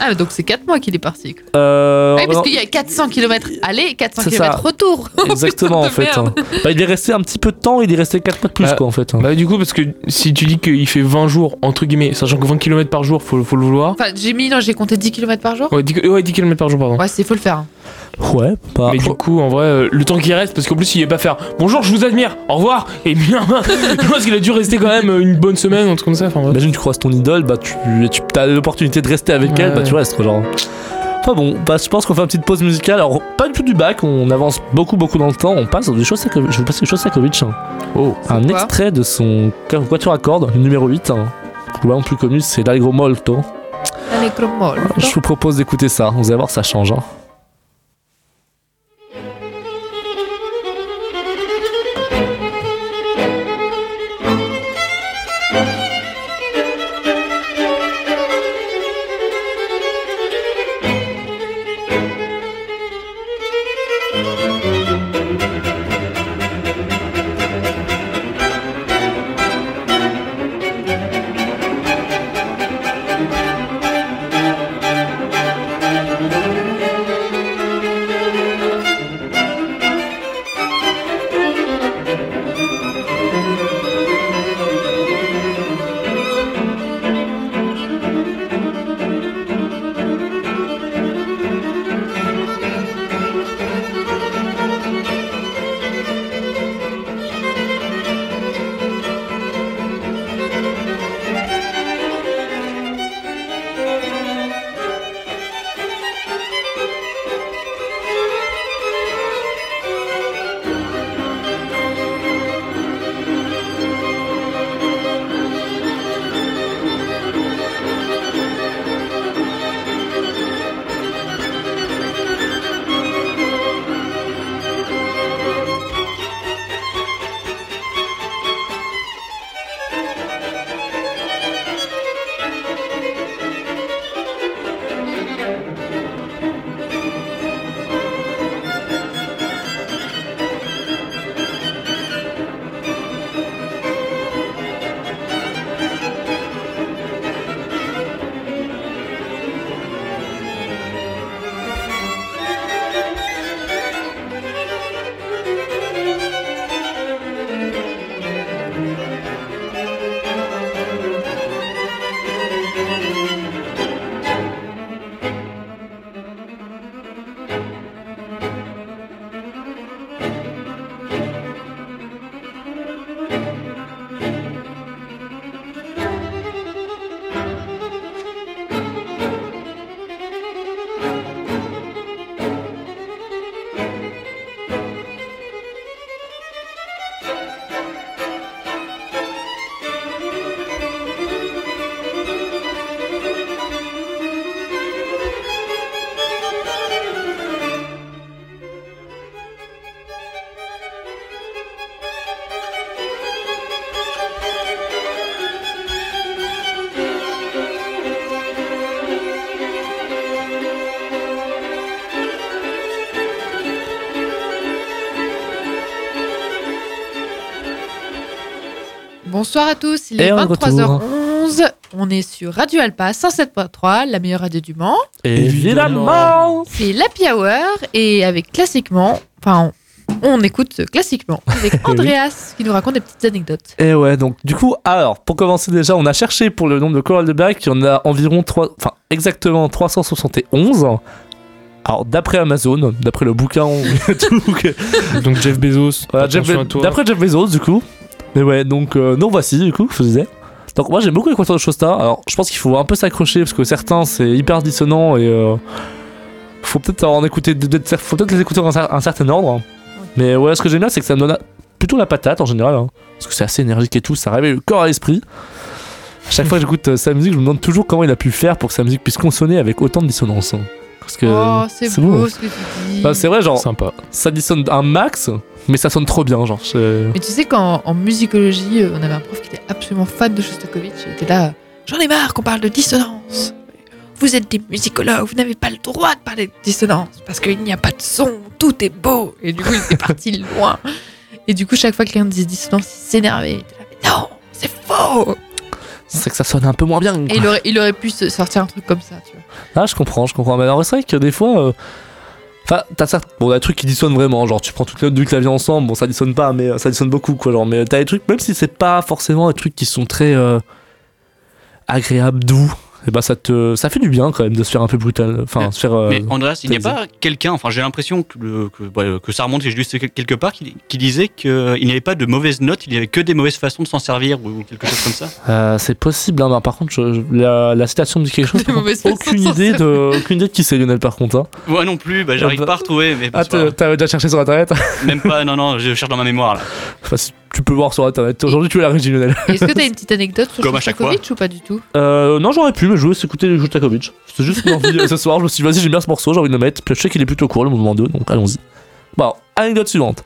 Ah, donc c'est 4 mois qu'il est parti. quoi. Euh, Oui, parce qu'il y a 400 km aller et 400 C'est km ça. retour. [LAUGHS] Exactement, en fait. hein. Bah, il est resté un petit peu de temps, il est resté 4 mois de plus, Bah, quoi, en fait. hein. Bah, du coup, parce que si tu dis qu'il fait 20 jours, entre guillemets, sachant que 20 km par jour, faut, faut le vouloir. Enfin, j'ai mis, non, j'ai compté 10 km par jour. Ouais, 10, ouais, 10 km par jour, pardon. Ouais, c'est faut le faire. hein. Ouais, bah. Mais du coup, en vrai, euh, le temps qu'il reste, parce qu'en plus, il est pas faire bonjour, je vous admire, au revoir, et bien, [LAUGHS] je pense qu'il a dû rester quand même euh, une bonne semaine, un truc comme ça. Imagine, tu croises ton idole, bah, tu, tu as l'opportunité de rester avec Ouais. elle, bah, tu restes, quoi, genre. Enfin bon, bah, je pense qu'on fait une petite pause musicale. Alors, pas du tout du bac, on avance beaucoup, beaucoup dans le temps. On passe dans du Shostakovich. Je vais passer du Shostakovich. hein. Oh. Un extrait de son quatuor à cordes, le numéro 8. Hein. Le vraiment plus connu, c'est l'Allegro Molto. Allez, Cromol. Je vous propose d'écouter ça. Vous allez voir, ça change. hein. Bonsoir à tous, il est Et on est de 23h11. On est sur Radio Alpa 107.3, la meilleure radio du Mans. Évidemment C'est l'Happy Hour et avec classiquement, enfin, on, on écoute classiquement [LAUGHS] avec Andreas qui nous raconte des petites anecdotes. Et ouais, donc du coup, alors, pour commencer déjà, on a cherché pour le nombre de chorales de bac, il y en a environ 3, enfin, exactement 371. Alors, d'après Amazon, d'après le bouquin [LAUGHS] que- Donc Jeff Bezos, voilà, Jeff attention Be- à toi. d'après Jeff Bezos, du coup. Mais ouais, donc, euh, nous voici, du coup, je vous disais. Donc, moi, j'aime beaucoup les quatuors de Shosta. Alors, je pense qu'il faut un peu s'accrocher parce que certains, c'est hyper dissonant et. euh, faut peut-être en écouter, faut peut-être les écouter dans un, cer- un certain ordre. Mais ouais, ce que j'aime bien, c'est que ça me donne plutôt la patate en général. hein. parce que c'est assez énergique et tout, ça réveille le corps et l'esprit. À chaque fois que j'écoute euh, sa musique, je me demande toujours comment il a pu faire pour que sa musique puisse consonner avec autant de dissonance. Parce que. oh, c'est beau beau. ce que tu dis. Bah, c'est vrai, genre, Sympa. ça dissonne un max, mais ça sonne trop bien, genre. je- Mais tu sais qu'en en musicologie, euh, on avait un prof qui était absolument fan de Shostakovich. Il était là, j'en ai marre qu'on parle de dissonance. Vous êtes des musicologues, vous n'avez pas le droit de parler de dissonance parce qu'il n'y a pas de son, tout est beau. Et du coup, il était parti [LAUGHS] loin. Et du coup, chaque fois que quelqu'un disait dissonance, il s'énervait. Non, c'est faux. c'est que ça sonne un peu moins bien. Et il aurait, il aurait pu se sortir un truc comme ça, tu vois. Ah, je comprends, je comprends. Mais alors, c'est vrai que des fois. euh, Enfin, t'as ça. Bon, des trucs qui dissonnent vraiment. Genre, tu prends toutes les notes du clavier ensemble. Bon, ça dissonne pas, mais euh, ça dissonne beaucoup, quoi. Genre, mais t'as des trucs, même si c'est pas forcément des trucs qui sont très euh, agréables, doux, et bah, ça te. Ça fait du bien quand même de se faire un peu brutal. Enfin, Mais- se faire. euh, Mais Andreas, il n'y a pas quelqu'un, enfin j'ai l'impression que, le- que, ouais, que ça remonte, j'ai quelque part, qui, qui disait qu'il n'y avait pas de mauvaises notes, il n'y avait que des mauvaises façons de s'en servir ou quelque chose comme ça. euh, c'est possible, hein, mais par contre, je- la, la citation me dit quelque chose. Aucune idée de, aucune idée de qui c'est Lionel par contre. hein. Moi non plus, bah, j'arrive Ah pas à retrouver, mais Ah, t'avais déjà cherché sur internet même pas, non, non, je cherche dans ma mémoire là. Enfin, tu peux voir sur internet. Aujourd'hui, tu es la régie Lionel. [LAUGHS] Est-ce que t'as une petite anecdote sur Comme à chaque fois. Shostakovich ou pas du tout? Euh, non, j'aurais pu, mais je voulais écouter les Shostakovich. C'était juste envie euh, ce soir. Je me suis dit, vas-y, j'aime bien ce morceau, j'ai envie de le mettre. Puis je sais qu'il est plutôt court, le mouvement 2, donc allons-y. Bon, anecdote suivante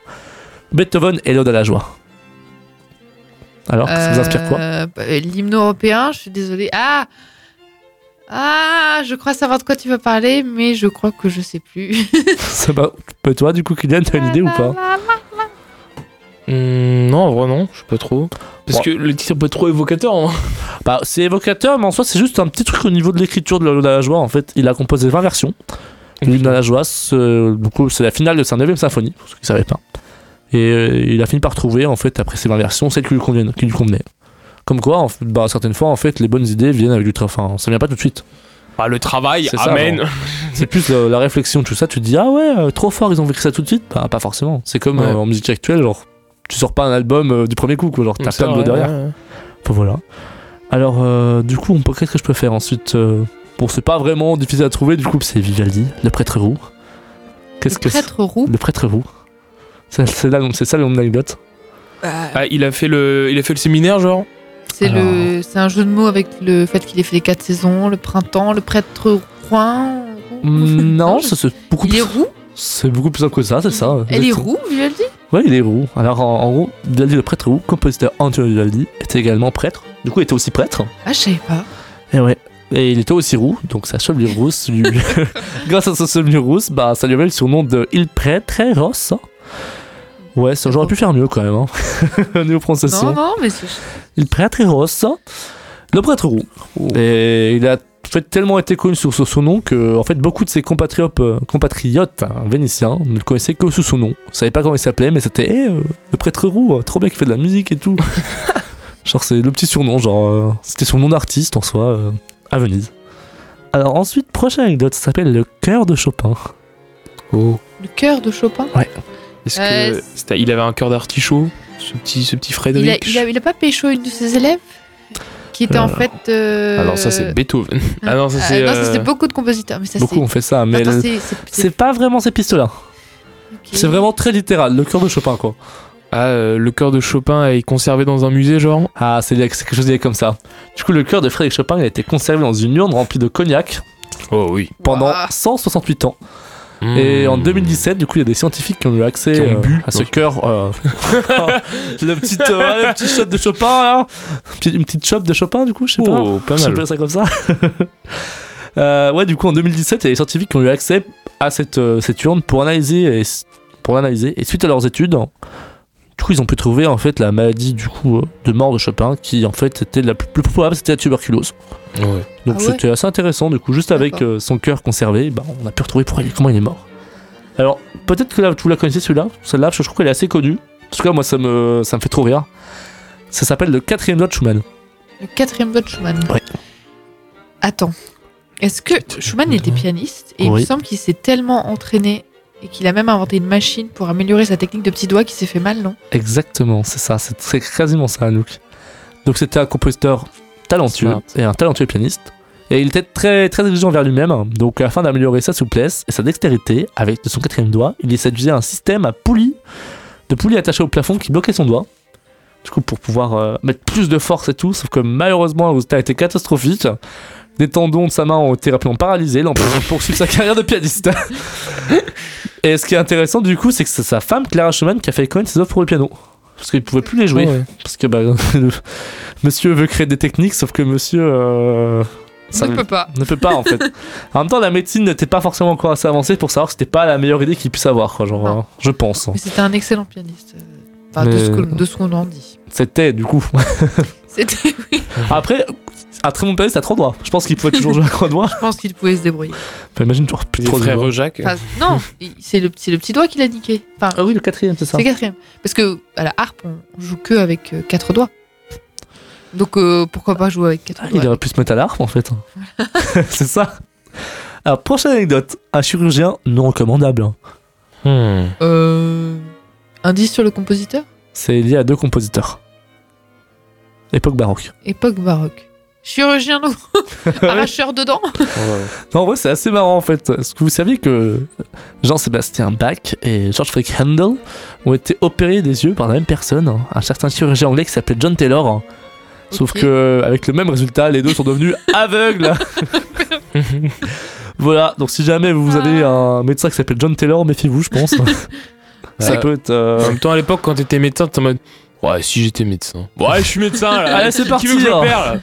Beethoven et l'Ode à la joie. Alors, ça vous inspire quoi? Euh, bah, L'hymne européen, je suis désolée. Ah Ah, je crois savoir de quoi tu vas parler, mais je crois que je sais plus. [LAUGHS] Ça va. Bah, toi, du coup, Kylian, t'as une idée ou pas? Hmm, non, en vrai, non, je sais pas trop. Parce que le titre peut être trop évocateur. hein. [LAUGHS] Bah, c'est évocateur, mais en soi, c'est juste un petit truc au niveau de l'écriture de la joie. En fait, il a composé 20 versions. À la joie, c'est du coup, c'est la finale de sa 9 symphonie, pour ceux qui ne savaient pas. Et euh, il a fini par trouver, en fait, après ces 20 versions, celle qui lui, conviennent, qui lui convenait. Comme quoi, en fait, bah, certaines fois, en fait, les bonnes idées viennent avec du travail. Enfin, ça vient pas tout de suite. Ah, le travail, amen. [LAUGHS] C'est plus euh, la réflexion, tout ça. Tu te dis, ah ouais, euh, trop fort, ils ont écrit ça tout de suite. Bah, pas forcément. C'est comme Ouais. euh, en musique actuelle, genre, tu sors pas un album euh, du premier coup, quoi. Genre, t'as plein de mots vrai, derrière. ouais, ouais. Enfin, voilà. Alors, euh, du coup, on peut, qu'est-ce que je peux faire ensuite euh, Bon, c'est pas vraiment difficile à trouver, du coup, c'est Vivaldi, le prêtre roux. Qu'est-ce Le que c'est prêtre roux. Le prêtre roux. C'est c'est là- c'est ça mon anecdote. Ah, il a fait le, il a fait le séminaire, genre? C'est Alors. le, c'est un jeu de mots avec le fait qu'il ait fait les quatre saisons, le printemps, le prêtre rouen. Hmm, non, ça, c'est beaucoup Il est plus. roux? C'est beaucoup plus simple que ça, c'est ça. Elle est roux, Vivaldi? Ouais, il est roux. Alors, en, en gros, Vivaldi, le prêtre roux, compositeur Antonio Vivaldi, était également prêtre. Du coup, il était aussi prêtre. Ah, je savais pas. Et ouais. Et il était aussi roux, donc sa chevelure rousse lui... [LAUGHS] Grâce à sa chevelure rousse, bah, ça lui avait le surnom de Il Prêtre Rosse. Ouais, ça j'aurais pu faire mieux quand même, hein. [LAUGHS] Au niveau prononciation. Non, non, mais c'est. Il Prêtre Rosse, le prêtre roux. Et il a en fait tellement été connu sous sous son nom que en fait beaucoup de ses compatriotes, euh, compatriotes hein, vénitiens ne le connaissaient que sous son nom. Ils savaient pas comment il s'appelait, mais c'était Eh, euh, le prêtre roux, euh, trop bien qu'il fait de la musique et tout. [LAUGHS] genre c'est le petit surnom, genre euh, c'était son nom d'artiste en soi euh, à Venise. Alors ensuite, prochaine anecdote, ça s'appelle le cœur de Chopin. Oh. Le cœur de Chopin? Est-ce Euh, que c'était- il avait un cœur d'artichaut, ce petit, ce petit Il a, Frédéric? il, a, il a pas pécho une de ses élèves? Qui était en Alors. fait. euh, Alors ça c'est Beethoven. Ah non, ça ah, c'est. non, ça, euh, beaucoup de compositeurs. Mais ça, Beaucoup ont fait ça, mais le- c'est- pas vraiment ces pistes-là. C'est vraiment très littéral, le cœur de Chopin quoi. Ah, euh, le cœur de Chopin est conservé dans un musée, genre? Ah, c'est quelque chose comme ça. Du coup, le cœur de Frédéric Chopin il a été conservé dans une urne remplie de cognac Oh oui. pendant Ouah. 168 ans. Et en 2017, du coup, il y a des scientifiques qui ont eu accès Qui ont euh, à ce cœur. euh, [LAUGHS] le petit, euh, shot de Chopin, là. Une petite chope de Chopin, du coup, je sais pas. Oh, pas Je mal. sais pas ça comme ça. [LAUGHS] Euh, ouais, du coup, en 2017, il y a des scientifiques qui ont eu accès à cette, euh, cette urne pour analyser, et, pour l'analyser. Et suite à leurs études, du coup, ils ont pu trouver en fait la maladie du coup euh, de mort de Chopin, qui en fait était la plus, plus probable, c'était la tuberculose. Ouais. Donc Ah ouais c'était assez intéressant. Du coup, juste avec euh, son cœur conservé, bah, on a pu retrouver il- comment il est mort. Alors peut-être que là, vous la connaissez celui-là, celle-là, je trouve qu'elle est assez connue. En tout cas, moi, ça me, ça me fait trop rire. Ça s'appelle le quatrième doigt de Schumann. Le quatrième doigt de Schumann. Ouais. Attends. Est-ce que Schumann était pianiste et il me semble qu'il s'est tellement entraîné et qu'il a même inventé une machine pour améliorer sa technique de petit doigt qui s'est fait mal, non? Exactement, c'est ça, c'est quasiment ça, Anouk. Donc c'était un compositeur talentueux Smart. et un talentueux pianiste. Et il était très, très exigeant vers lui-même. Donc afin d'améliorer sa souplesse et sa dextérité, avec de son quatrième doigt, il essaie d'utiliser un système à poulies, de poulies attachées au plafond qui bloquait son doigt. Du coup, pour pouvoir euh, mettre plus de force et tout, sauf que malheureusement, le résultat a été catastrophique. Les tendons de sa main ont été rapidement paralysés, l'empêchant de poursuivre sa carrière de pianiste. [LAUGHS] et ce qui est intéressant, du coup, c'est que c'est sa femme, Clara Schumann, qui a fait connaître ses offres pour le piano. Parce qu'il pouvait plus les jouer. Ouais. Parce que bah, le- monsieur veut créer des techniques, sauf que monsieur euh, ça ne peut pas. ne peut pas en fait. [LAUGHS] en même temps, la médecine n'était pas forcément encore assez avancée pour savoir que c'était pas la meilleure idée qu'il puisse avoir, quoi, genre, euh, je pense. Mais c'était un excellent pianiste. euh, Enfin, de Mais- ce que- de ce qu'on en dit. C'était du coup. C'était- Après, à très bon pianiste, à trois doigts. Je pense qu'il pouvait toujours jouer à trois doigts. Je pense qu'il pouvait se débrouiller. Enfin, imagine, tu plus frères doigts. Jacques. Enfin, non, c'est le, c'est le petit doigt qui l'a niqué. Enfin, Ah oui, le quatrième, c'est ça. c'est quatrième. Parce que à la harpe, on joue que avec euh, quatre doigts. Donc euh, pourquoi pas jouer avec quatre Ah, doigts il aurait pu se mettre à l'arme en fait. [LAUGHS] c'est ça. Alors, prochaine anecdote. Un chirurgien non recommandable. hein. Hmm. Euh, Indice sur le compositeur? C'est lié à deux compositeurs. Époque baroque. Époque baroque. Chirurgien non [LAUGHS] Arracheur de dents Non, en vrai, c'est assez marrant en fait. Est-ce que vous saviez que Jean-Sébastien Bach et George Frederick Handel ont été opérés des yeux par la même personne, hein, un certain chirurgien anglais qui s'appelait John Taylor. hein. Sauf que avec le même résultat, les deux sont devenus [LAUGHS] aveugles. [LAUGHS] voilà, donc si jamais vous avez un médecin qui s'appelle John Taylor, méfiez-vous, je pense. Ça Ouais. peut être. euh, En même temps, à l'époque, quand t'étais médecin, t'es en mode. Ouais, si j'étais médecin. Ouais, je suis médecin là. [LAUGHS] Allez, c'est Qui parti, veut que je là. l'opère, là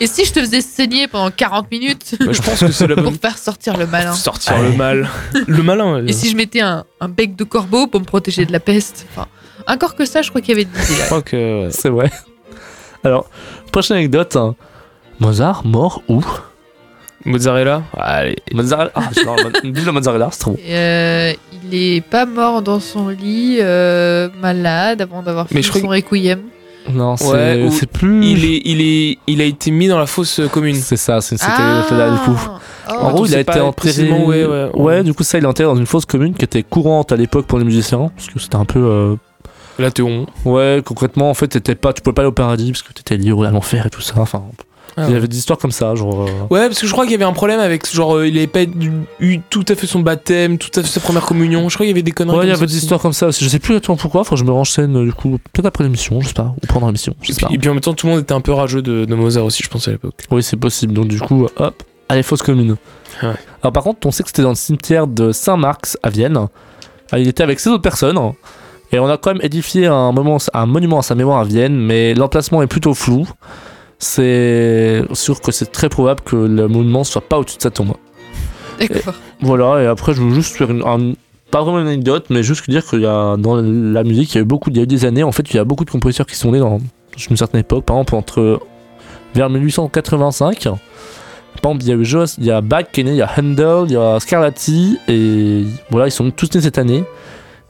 Et si je te faisais saigner pendant 40 minutes Bah, Je pense que c'est la [LAUGHS] pour bonne. faire sortir le malin? Sortir le mal. [LAUGHS] Le malin. ouais. Et si je mettais un, un bec de corbeau pour me protéger de la peste? Enfin, Encore que ça, je crois qu'il y avait des idées Je là. crois que. ouais. C'est vrai. Alors, prochaine anecdote. hein. Mozart mort où? Mozzarella Allez. Mozzarella. Ah, j'adore la mo- vive la mozzarella, c'est trop bon. Euh, il est pas mort dans son lit, euh, malade, avant d'avoir fini crois son requiem. Non, c'est Ouais, ou- c'est plus. Il, est, il, est, il a été mis dans la fosse euh, commune. C'est ça, c'est- c'était Ah fait là du coup. Oh. En gros, il a été enterré. précisément où est, ouais, ouais. du coup, ça, il est enterré dans une fosse commune qui était courante à l'époque pour les musiciens. Parce que c'était un peu. euh, Là, t'es on. Ouais, concrètement, en fait, t'étais pas, tu pouvais pas aller au paradis parce que t'étais lié à l'enfer et tout ça. Enfin, Ah il y avait des histoires comme ça, genre. euh, Ouais, parce que je crois qu'il y avait un problème avec. Genre, euh, il avait pas eu, tout à fait son baptême, tout à fait sa première communion. Je crois qu'il y avait des conneries. Ouais, il y avait des histoires comme ça aussi. Je sais plus exactement pourquoi. Faut que je me renseigne euh, du coup, peut-être après l'émission, je sais pas, ou pendant l'émission, je Et sais puis, pas. et puis en même temps, tout le monde était un peu rageux de, de Mozart aussi, je pense, à l'époque. Oui, c'est possible. Donc du coup, hop, allez, fosse commune. Ouais. Alors par contre, on sait que c'était dans le cimetière de Saint-Marx à Vienne. Ah, Il était avec 16 autres personnes. Et on a quand même édifié un, moment, un monument à sa mémoire à Vienne, mais l'emplacement est plutôt flou. C'est sûr que c'est très probable que le monument soit pas au-dessus de sa tombe. D'accord. Voilà, et après je veux juste faire une, un- pas vraiment une anecdote, mais juste dire qu'il y a dans la musique, il y a eu beaucoup, il y a eu des années, en fait, il y a beaucoup de compositeurs qui sont nés dans une certaine époque, par exemple entre vers 1885. Par exemple, il y a eu Jos, il y a Bach qui est né, il y a Handel, il y a Scarlatti, et voilà, ils sont tous nés cette année.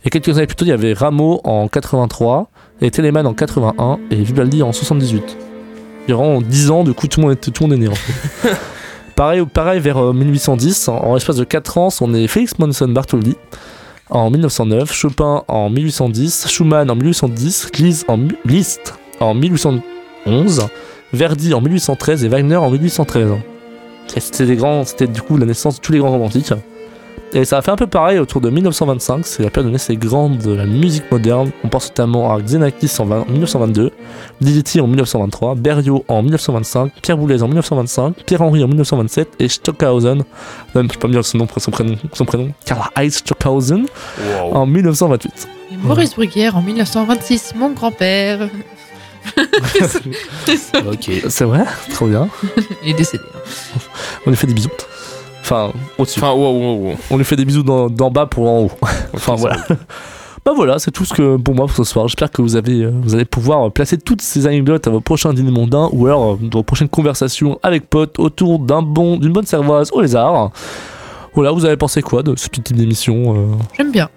Et quelques années plus tôt, il y avait Rameau en 83, et Telemann en 81, et Vivaldi en 78. Durant 10 ans, du coup, tout le monde, était, tout le monde est né en fait. [LAUGHS] Pareil, pareil vers euh, 1810, en, en l'espace de 4 ans, sont nés Félix Mendelssohn Bartholdy en 1909, Chopin en 1810, Schumann en 1810, Liszt en, Liszt en 1811, Verdi en 1813 et Wagner en 1813. Et C'était des grands, c'était du coup la naissance de tous les grands romantiques. Et ça a fait un peu pareil autour de 1925, c'est la période de naissance grande de la musique moderne. On pense notamment à Xenakis en 20 1922, Ligeti en 1923, Berlioz en 1925, Pierre Boulez en 1925, Pierre-Henri en 1927 et Stockhausen, même je peux pas me dire son nom, son prénom, son prénom, Karl-Heinz Stockhausen en 1928. Et Maurice Bruguière en 1926, mon grand-père. [LAUGHS] Ok. C'est vrai? Trop bien. Il est décédé. hein. On lui fait des bisous. Enfin, au-dessus. Enfin, wow, wow, wow. On lui fait des bisous d'en d'en bas pour en haut. [LAUGHS] enfin, voilà. Bah voilà, c'est tout ce que pour moi pour ce soir. J'espère que vous avez, euh, vous allez pouvoir placer toutes ces anecdotes à vos prochains dîners mondains ou alors euh, dans vos prochaines conversations avec potes autour d'un bon, d'une bonne cervoise au lézard. Voilà, vous avez pensé quoi de ce petit type d'émission euh J'aime bien.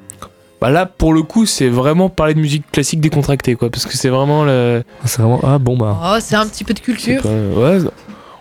Bah là, pour le coup, c'est vraiment parler de musique classique décontractée, quoi. Parce que c'est vraiment le. C'est vraiment ah bon bah. Oh, c'est un petit peu de culture. pas- Ouais.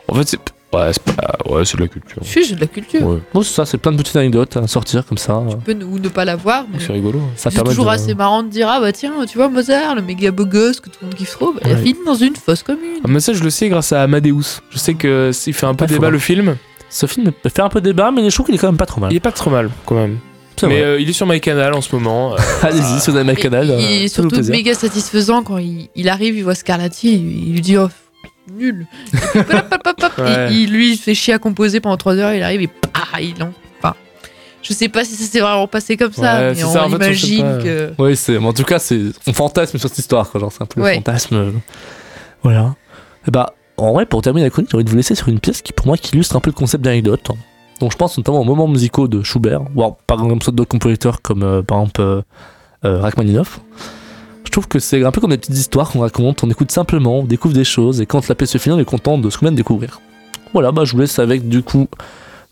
En fait, c'est. Ouais, c'est pas. Ouais, c'est de la culture. Je suis de la culture. Ouais. Bon, c'est ça, c'est plein de petites anecdotes à sortir comme ça. Tu peux ne- ou ne pas la voir, mais C'est rigolo. Ça c'est toujours de- assez marrant de dire Ah bah tiens, tu vois Mozart, le méga beau gosse que tout le monde kiffe trop, bah, il a Ouais. fini dans une fosse commune. Ah, mais ça, je le sais grâce à Amadeus. Je sais que il fait un peu Ouais, débat le film. Ce film fait un peu débat, mais je trouve qu'il est quand même pas trop mal. Il est pas trop mal, quand même. C'est Mais euh, il est sur MyCanal en ce moment. euh, [LAUGHS] Allez-y, si vous avez Et- ma canal. il euh, est surtout méga satisfaisant quand il, il arrive, il voit Scarlatti, il, il lui dit Oh, nul. Ouais. il, lui, il fait chier à composer pendant 3 heures, il arrive et pah, il en. Enfin, je sais pas si ça s'est vraiment passé comme ça, Ouais, mais on ça, en fait, imagine que. Oui, c'est. mais En tout cas, c'est. On fantasme sur cette histoire, quoi. Genre, c'est un peu Ouais. le fantasme. euh, Voilà. Et bah, en vrai, pour terminer la chronique, j'ai envie de vous laisser sur une pièce qui, pour moi, qui illustre un peu le concept d'anecdote. Donc, je pense notamment aux moments musicaux de Schubert, ou par exemple, d'autres compositeurs comme, euh, par exemple, euh, euh, Rachmaninoff. Je trouve que c'est un peu comme des petites histoires qu'on raconte. On écoute simplement, on découvre des choses, et quand la pièce se finit, on est content de ce qu'on vient de découvrir. Voilà, bah, je vous laisse avec du coup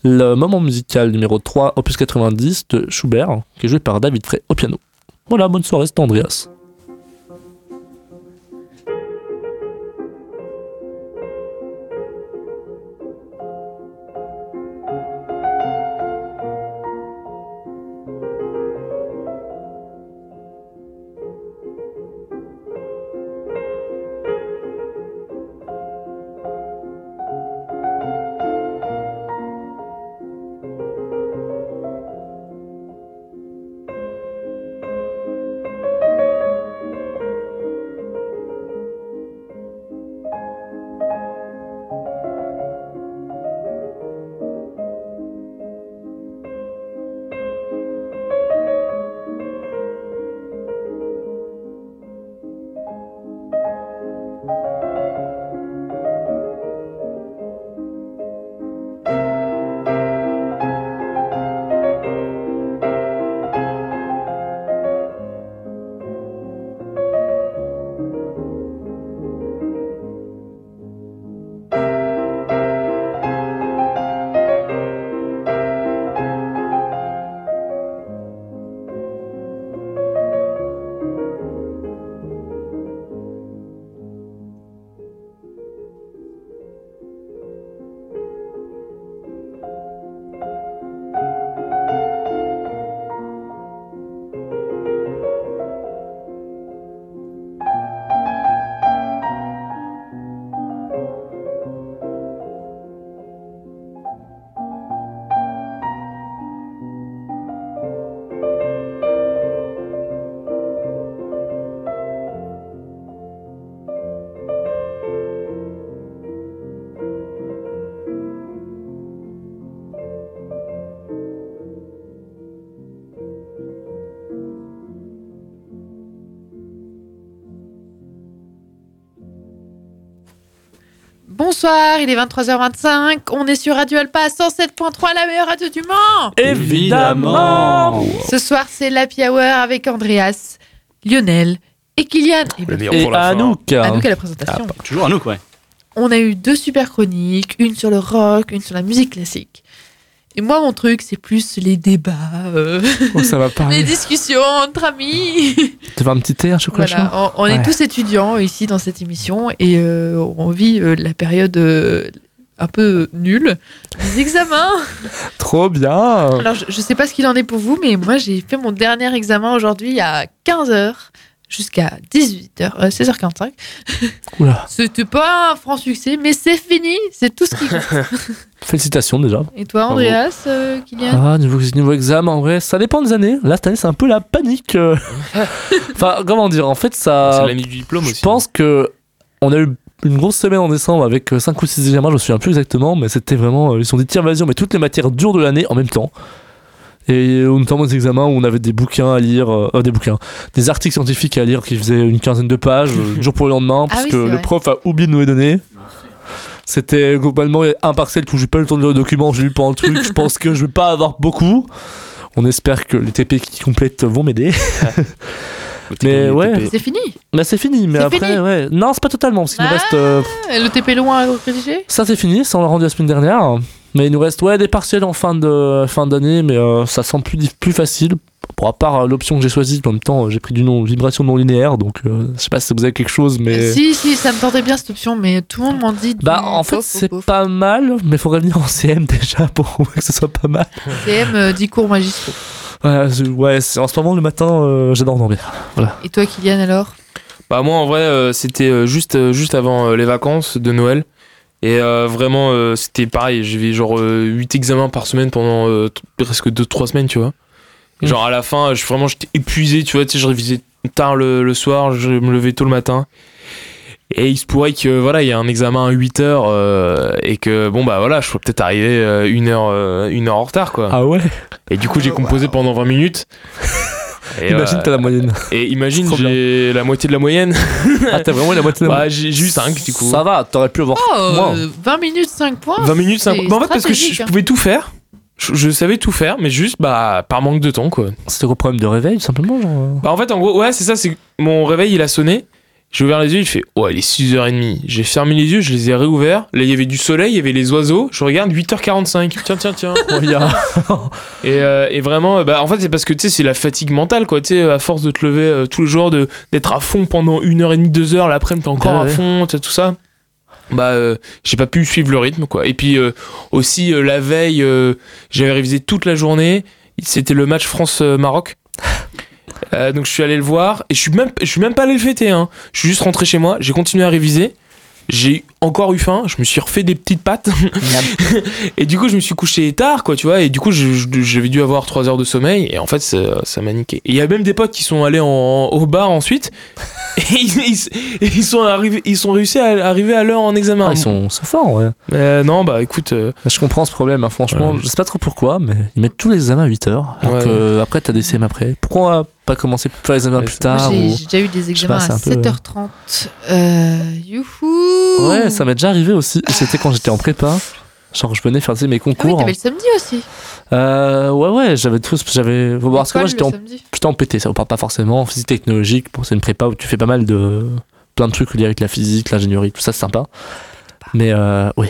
le moment musical numéro 3, opus 90 de Schubert, qui est joué par David Frey au piano. Voilà, bonne soirée, c'était Andreas. Bonsoir, il est 23h25. On est sur Radio Alpa 107.3, la meilleure radio du Mans. Évidemment Ce soir, c'est l'Happy Hour avec Andreas, Lionel et Kylian. Et bien, Et Anouk Anouk à la présentation. Toujours Anouk, ouais. On a eu deux super chroniques, une sur le rock, une sur la musique classique. Et moi, mon truc, c'est plus les débats, euh, Oh, ça va pas. [LAUGHS] les discussions entre amis. Tu veux un petit thé, un chocolat chaud Voilà, on, on est tous étudiants ici dans cette émission et euh, on vit euh, la période un peu nulle des examens. [LAUGHS] Trop bien Alors, je, je sais pas ce qu'il en est pour vous, mais moi, j'ai fait mon dernier examen aujourd'hui à 15h jusqu'à 18h, euh, 16h45. [LAUGHS] Oula. C'était pas un franc succès, mais c'est fini, c'est tout ce qui compte. [LAUGHS] Félicitations déjà. Et toi, Andreas, euh, Kylian Ah, niveau, niveau examen, en vrai, ça dépend des années. Là, cette année, c'est un peu la panique. euh. [LAUGHS] enfin, comment dire En fait, ça. C'est l'année du diplôme Je aussi. pense que on a eu une grosse semaine en décembre avec 5 ou 6 examens, je me souviens plus exactement, mais c'était vraiment. euh, Ils se sont dit, tiens, vas-y, on met toutes les matières dures de l'année en même temps. Et notamment des examens où on avait des bouquins à lire, euh, des bouquins, des articles scientifiques à lire qui faisaient une quinzaine de pages, euh, jour pour le lendemain, [LAUGHS] parce oui, que le vrai. prof a oublié de nous les donner. C'était globalement un parcelle où j'ai pas eu le temps de lire le document, j'ai lu pendant le truc. [LAUGHS] Je pense que je vais pas avoir beaucoup. On espère que les TP qui complètent vont m'aider. [LAUGHS] Mais ouais, C'est fini? Bah c'est fini. Mais après, fini? ouais. Non, c'est pas totalement, parce qu'il nous Ah. reste. euh, Le TP loin à rédiger ça c'est fini, ça on l'a rendu la semaine dernière. Mais il nous reste ouais, des partiels en fin de fin d'année, mais euh, ça semble plus, plus facile. Pour à part euh, l'option que j'ai choisie, en même temps euh, j'ai pris du nom vibration non linéaire, donc euh, je sais pas si vous avez quelque chose, mais. Si, si, ça me tentait bien cette option, mais tout le monde m'en dit. Bah en fait c'est pas mal, mais faut revenir en CM [LAUGHS] déjà pour [LAUGHS] que ce soit pas mal. CM, euh, 10 cours magistraux. Ouais, ouais en ce moment le matin euh, j'adore dormir. Et toi, Kylian, alors? Bah moi en vrai euh, c'était juste juste avant euh, les vacances de Noël et euh, vraiment euh, c'était pareil, j'avais genre 8 examens par semaine pendant euh, presque 2 3 semaines, tu vois. Et Mm. genre à la fin, je vraiment j'étais épuisé, tu vois, tu sais je révisais tard le, le soir, je me levais tôt le matin. Et il se pourrait que voilà, il y a un examen à 8 heures euh, et que bon bah voilà, je sois peut-être arrivé euh, une heure euh, une heure en retard quoi. Ah ouais Et du coup, j'ai composé pendant 20 minutes. Et, Imagine euh, t'as la moyenne. et imagine, j'ai la moitié de la moyenne. [LAUGHS] Ah t'as vraiment la moitié de la Bah, j'ai j'ai eu 5 du coup. Ça va, t'aurais pu avoir Oh, moins. euh, 20 minutes, 5 points 20 minutes, 5 c'est Bah, en fait, parce que je, hein. pouvais tout faire. Je, je savais tout faire, mais juste bah par manque de temps quoi. C'était gros problème de réveil, tout simplement, genre. euh. Bah en fait en gros ouais c'est ça, c'est que mon réveil il a sonné. J'ai ouvert les yeux, il fait ouais il est 6h30. J'ai fermé les yeux, je les ai réouverts. Là il y avait du soleil, il y avait les oiseaux. Je regarde 8h45. Tiens tiens tiens. [LAUGHS] [LAUGHS] et, euh, et vraiment bah en fait c'est parce que tu sais c'est la fatigue mentale quoi. Tu sais à force de te lever euh, tous les jours, de d'être à fond pendant une heure et demie, deux heures, l'après-midi t'es encore Ah à ouais. fond, tu sais, tout ça. Bah euh, j'ai pas pu suivre le rythme quoi. Et puis euh, aussi euh, la veille euh, j'avais révisé toute la journée. C'était le match France-Maroc. Euh, donc je suis allé le voir et je suis même je suis même pas allé le fêter hein. Je suis juste rentré chez moi, j'ai continué à réviser. J'ai encore eu faim, je me suis refait des petites pâtes [LAUGHS] et du coup je me suis couché tard quoi tu vois et du coup j'avais dû avoir 3 heures de sommeil et en fait ça ça m'a niqué. Et il y a même des potes qui sont allés en- au bar ensuite [LAUGHS] et ils, ils- ils sont arrivés ils sont réussi à arriver à l'heure en examen. Ah, ils sont, sont forts, ouais. Euh, non bah écoute euh, Je comprends ce problème, hein, franchement. Je sais pas trop pourquoi, mais ils mettent tous les examens à 8 heures. Alors Ouais. que euh, après, t'as des CM après. Pourquoi pas commencer à faire les examens Ouais, plus tard j'ai ou- j'ai déjà eu des examens pas, à peu- 7h30. Euh, youhou Ouais, ça m'est déjà arrivé aussi. C'était quand j'étais en prépa. Genre, je venais faire mes Ah oui, concours. t'avais le samedi aussi. Euh, ouais, ouais, j'avais tous. J'avais. Parce que moi, j'étais en, j'étais en PT, ça vous parle pas forcément. En physique technologique, bon, c'est une prépa où tu fais pas mal de. plein de trucs liés avec la physique, l'ingénierie, tout ça, c'est sympa. Mais, euh, oui.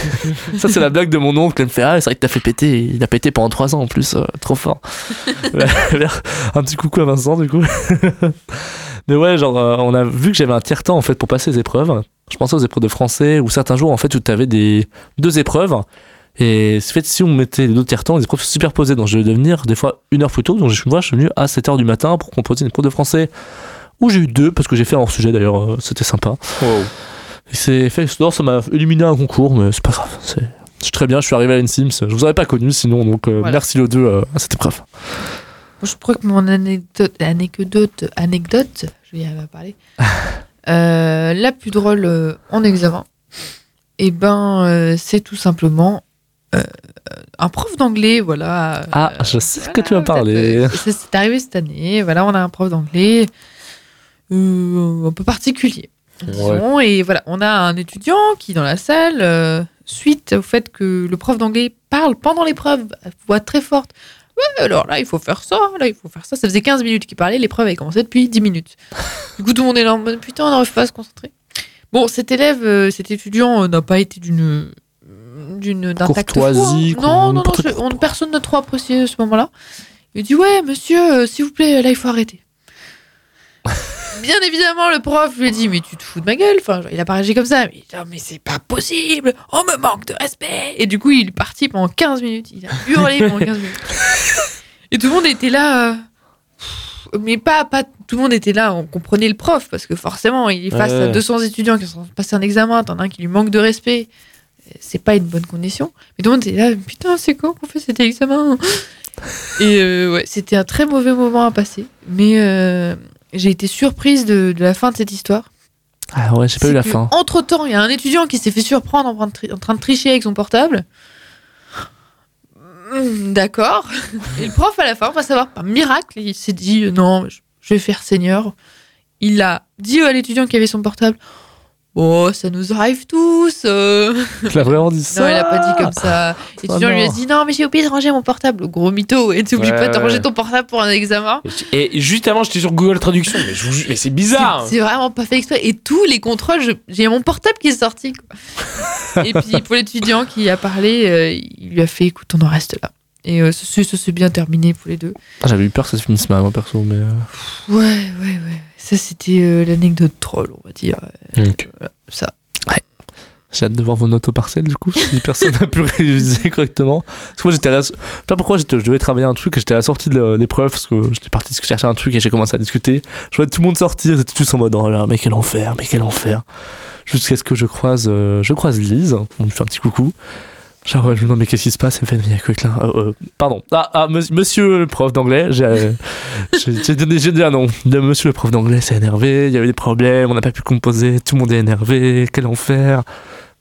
[LAUGHS] ça, c'est la blague de mon oncle. Il me fait Ah, c'est vrai que t'as fait péter. Il a pété pendant 3 ans en plus, euh, trop fort. [LAUGHS] un petit coucou à Vincent, du coup. [LAUGHS] Mais ouais, genre, on a vu que j'avais un tiers-temps en fait pour passer les épreuves. Je pensais aux épreuves de français ou certains jours en fait où tu avais des deux épreuves. Et c'est fait si on mettait les deux tiers-temps, les épreuves se superposaient. Donc je devais venir des fois une heure plus tôt. Donc je vois, je suis venu à 7h du matin pour composer une épreuve de français où j'ai eu deux parce que j'ai fait un hors sujet d'ailleurs. euh, C'était sympa. Et c'est fait, non, ça m'a éliminé un concours, mais c'est pas grave. C'est je suis très bien, je suis arrivé à l'Insims. Je vous aurais pas connu sinon, donc euh, Voilà. merci les deux euh, à cette épreuve. Moi, je crois que mon anecdote, anecdote, anecdote je vais y arriver à parler, [LAUGHS] euh, la plus drôle euh, en examen, et ben, euh, c'est tout simplement un prof d'anglais, voilà. Ah, je sais ce que voilà, tu êtes, parler. euh, ça, C'est arrivé cette année, voilà, on a un prof d'anglais un peu particulier. disons, Et voilà, on a un étudiant qui, dans la salle, suite au fait que le prof d'anglais parle pendant l'épreuve à voix très forte, Ouais, alors là, il faut faire ça, là, il faut faire ça. Ça faisait 15 minutes qu'il parlait, l'épreuve avait commencé depuis 10 minutes. Du coup, tout le monde est là en mode putain, on n'arrive pas à se concentrer. Bon, cet élève, euh, cet étudiant euh, n'a pas été d'une. d'une d'un tact Courtoisie, froid. Non, non, non, n'importe je- on- personne n'a trop apprécié ce moment-là. Il dit Ouais, monsieur, euh, s'il vous plaît, là, il faut arrêter. Bien évidemment, le prof lui a dit Mais tu te fous de ma gueule enfin, Il a pas réagi comme ça. Mais, Oh, mais c'est pas possible On me manque de respect Et du coup, il est parti pendant 15 minutes. Il a hurlé pendant 15 minutes. Et tout le monde était là. euh, Mais pas, pas tout le monde était là, on comprenait le prof, parce que forcément, il est face Ouais. à 200 étudiants qui sont passés un examen, t'en as un qui lui manque de respect. C'est pas une bonne condition. Mais tout le monde était là, putain, c'est quand qu'on fait cet examen? Et euh, ouais, c'était un très mauvais moment à passer. Mais euh, j'ai été surprise de, de la fin de cette histoire. Ah ouais, j'ai pas eu la fin. Entre temps, il y a un étudiant qui s'est fait surprendre en train de, tri- en train de tricher avec son portable. Hmm, D'accord. Et le prof, à la fin, on va savoir, par miracle, il s'est dit non, je je vais faire seigneur. Il a dit à l'étudiant qui avait son portable Oh, ça nous arrive tous. euh. Il a vraiment dit ça. Non, il a pas dit comme ça. [LAUGHS] L'étudiant lui a dit non, mais j'ai oublié de ranger mon portable. Gros mytho. Et t'oublies Ouais, pas de ouais. ranger ton portable pour un examen. Et juste avant, j'étais sur Google Traduction, mais, c'est bizarre. C'est c'est vraiment pas fait exprès. Et tous les contrôles, j'ai mon portable qui est sorti. quoi. [LAUGHS] Et puis pour l'étudiant qui a parlé, euh, il lui a fait écoute, on en reste là. Et euh, ça, s'est- ça s'est bien terminé pour les deux. Ah, J'avais eu peur que ça se finisse mal, moi perso, mais. euh, Ouais, ouais, ouais. Ça, c'était euh, l'anecdote troll, on va dire. Voilà, ça. J'ai hâte de voir vos notes au partiel, du coup, si personne n'a pu [LAUGHS] réviser correctement. Parce que moi, j'étais à la... Je sais pas pourquoi, j'étais- je devais travailler un truc et j'étais à la sortie de l'épreuve parce que j'étais parti chercher un truc et j'ai commencé à discuter. Je voyais tout le monde sortir, ils étaient tous en mode, oh là, mais quel enfer, mais quel enfer. Jusqu'à ce que je croise, euh, je croise Lise, on lui fait un petit coucou. Genre, ouais, je me demande, mais qu'est-ce qui se passe Elle me fait, mais là Euh, euh, Pardon. Ah, ah, monsieur, le prof d'anglais, j'ai euh, [LAUGHS] donné- dit un nom. De monsieur le prof d'anglais s'est énervé, il y avait des problèmes, on n'a pas pu composer, tout le monde est énervé, quel enfer.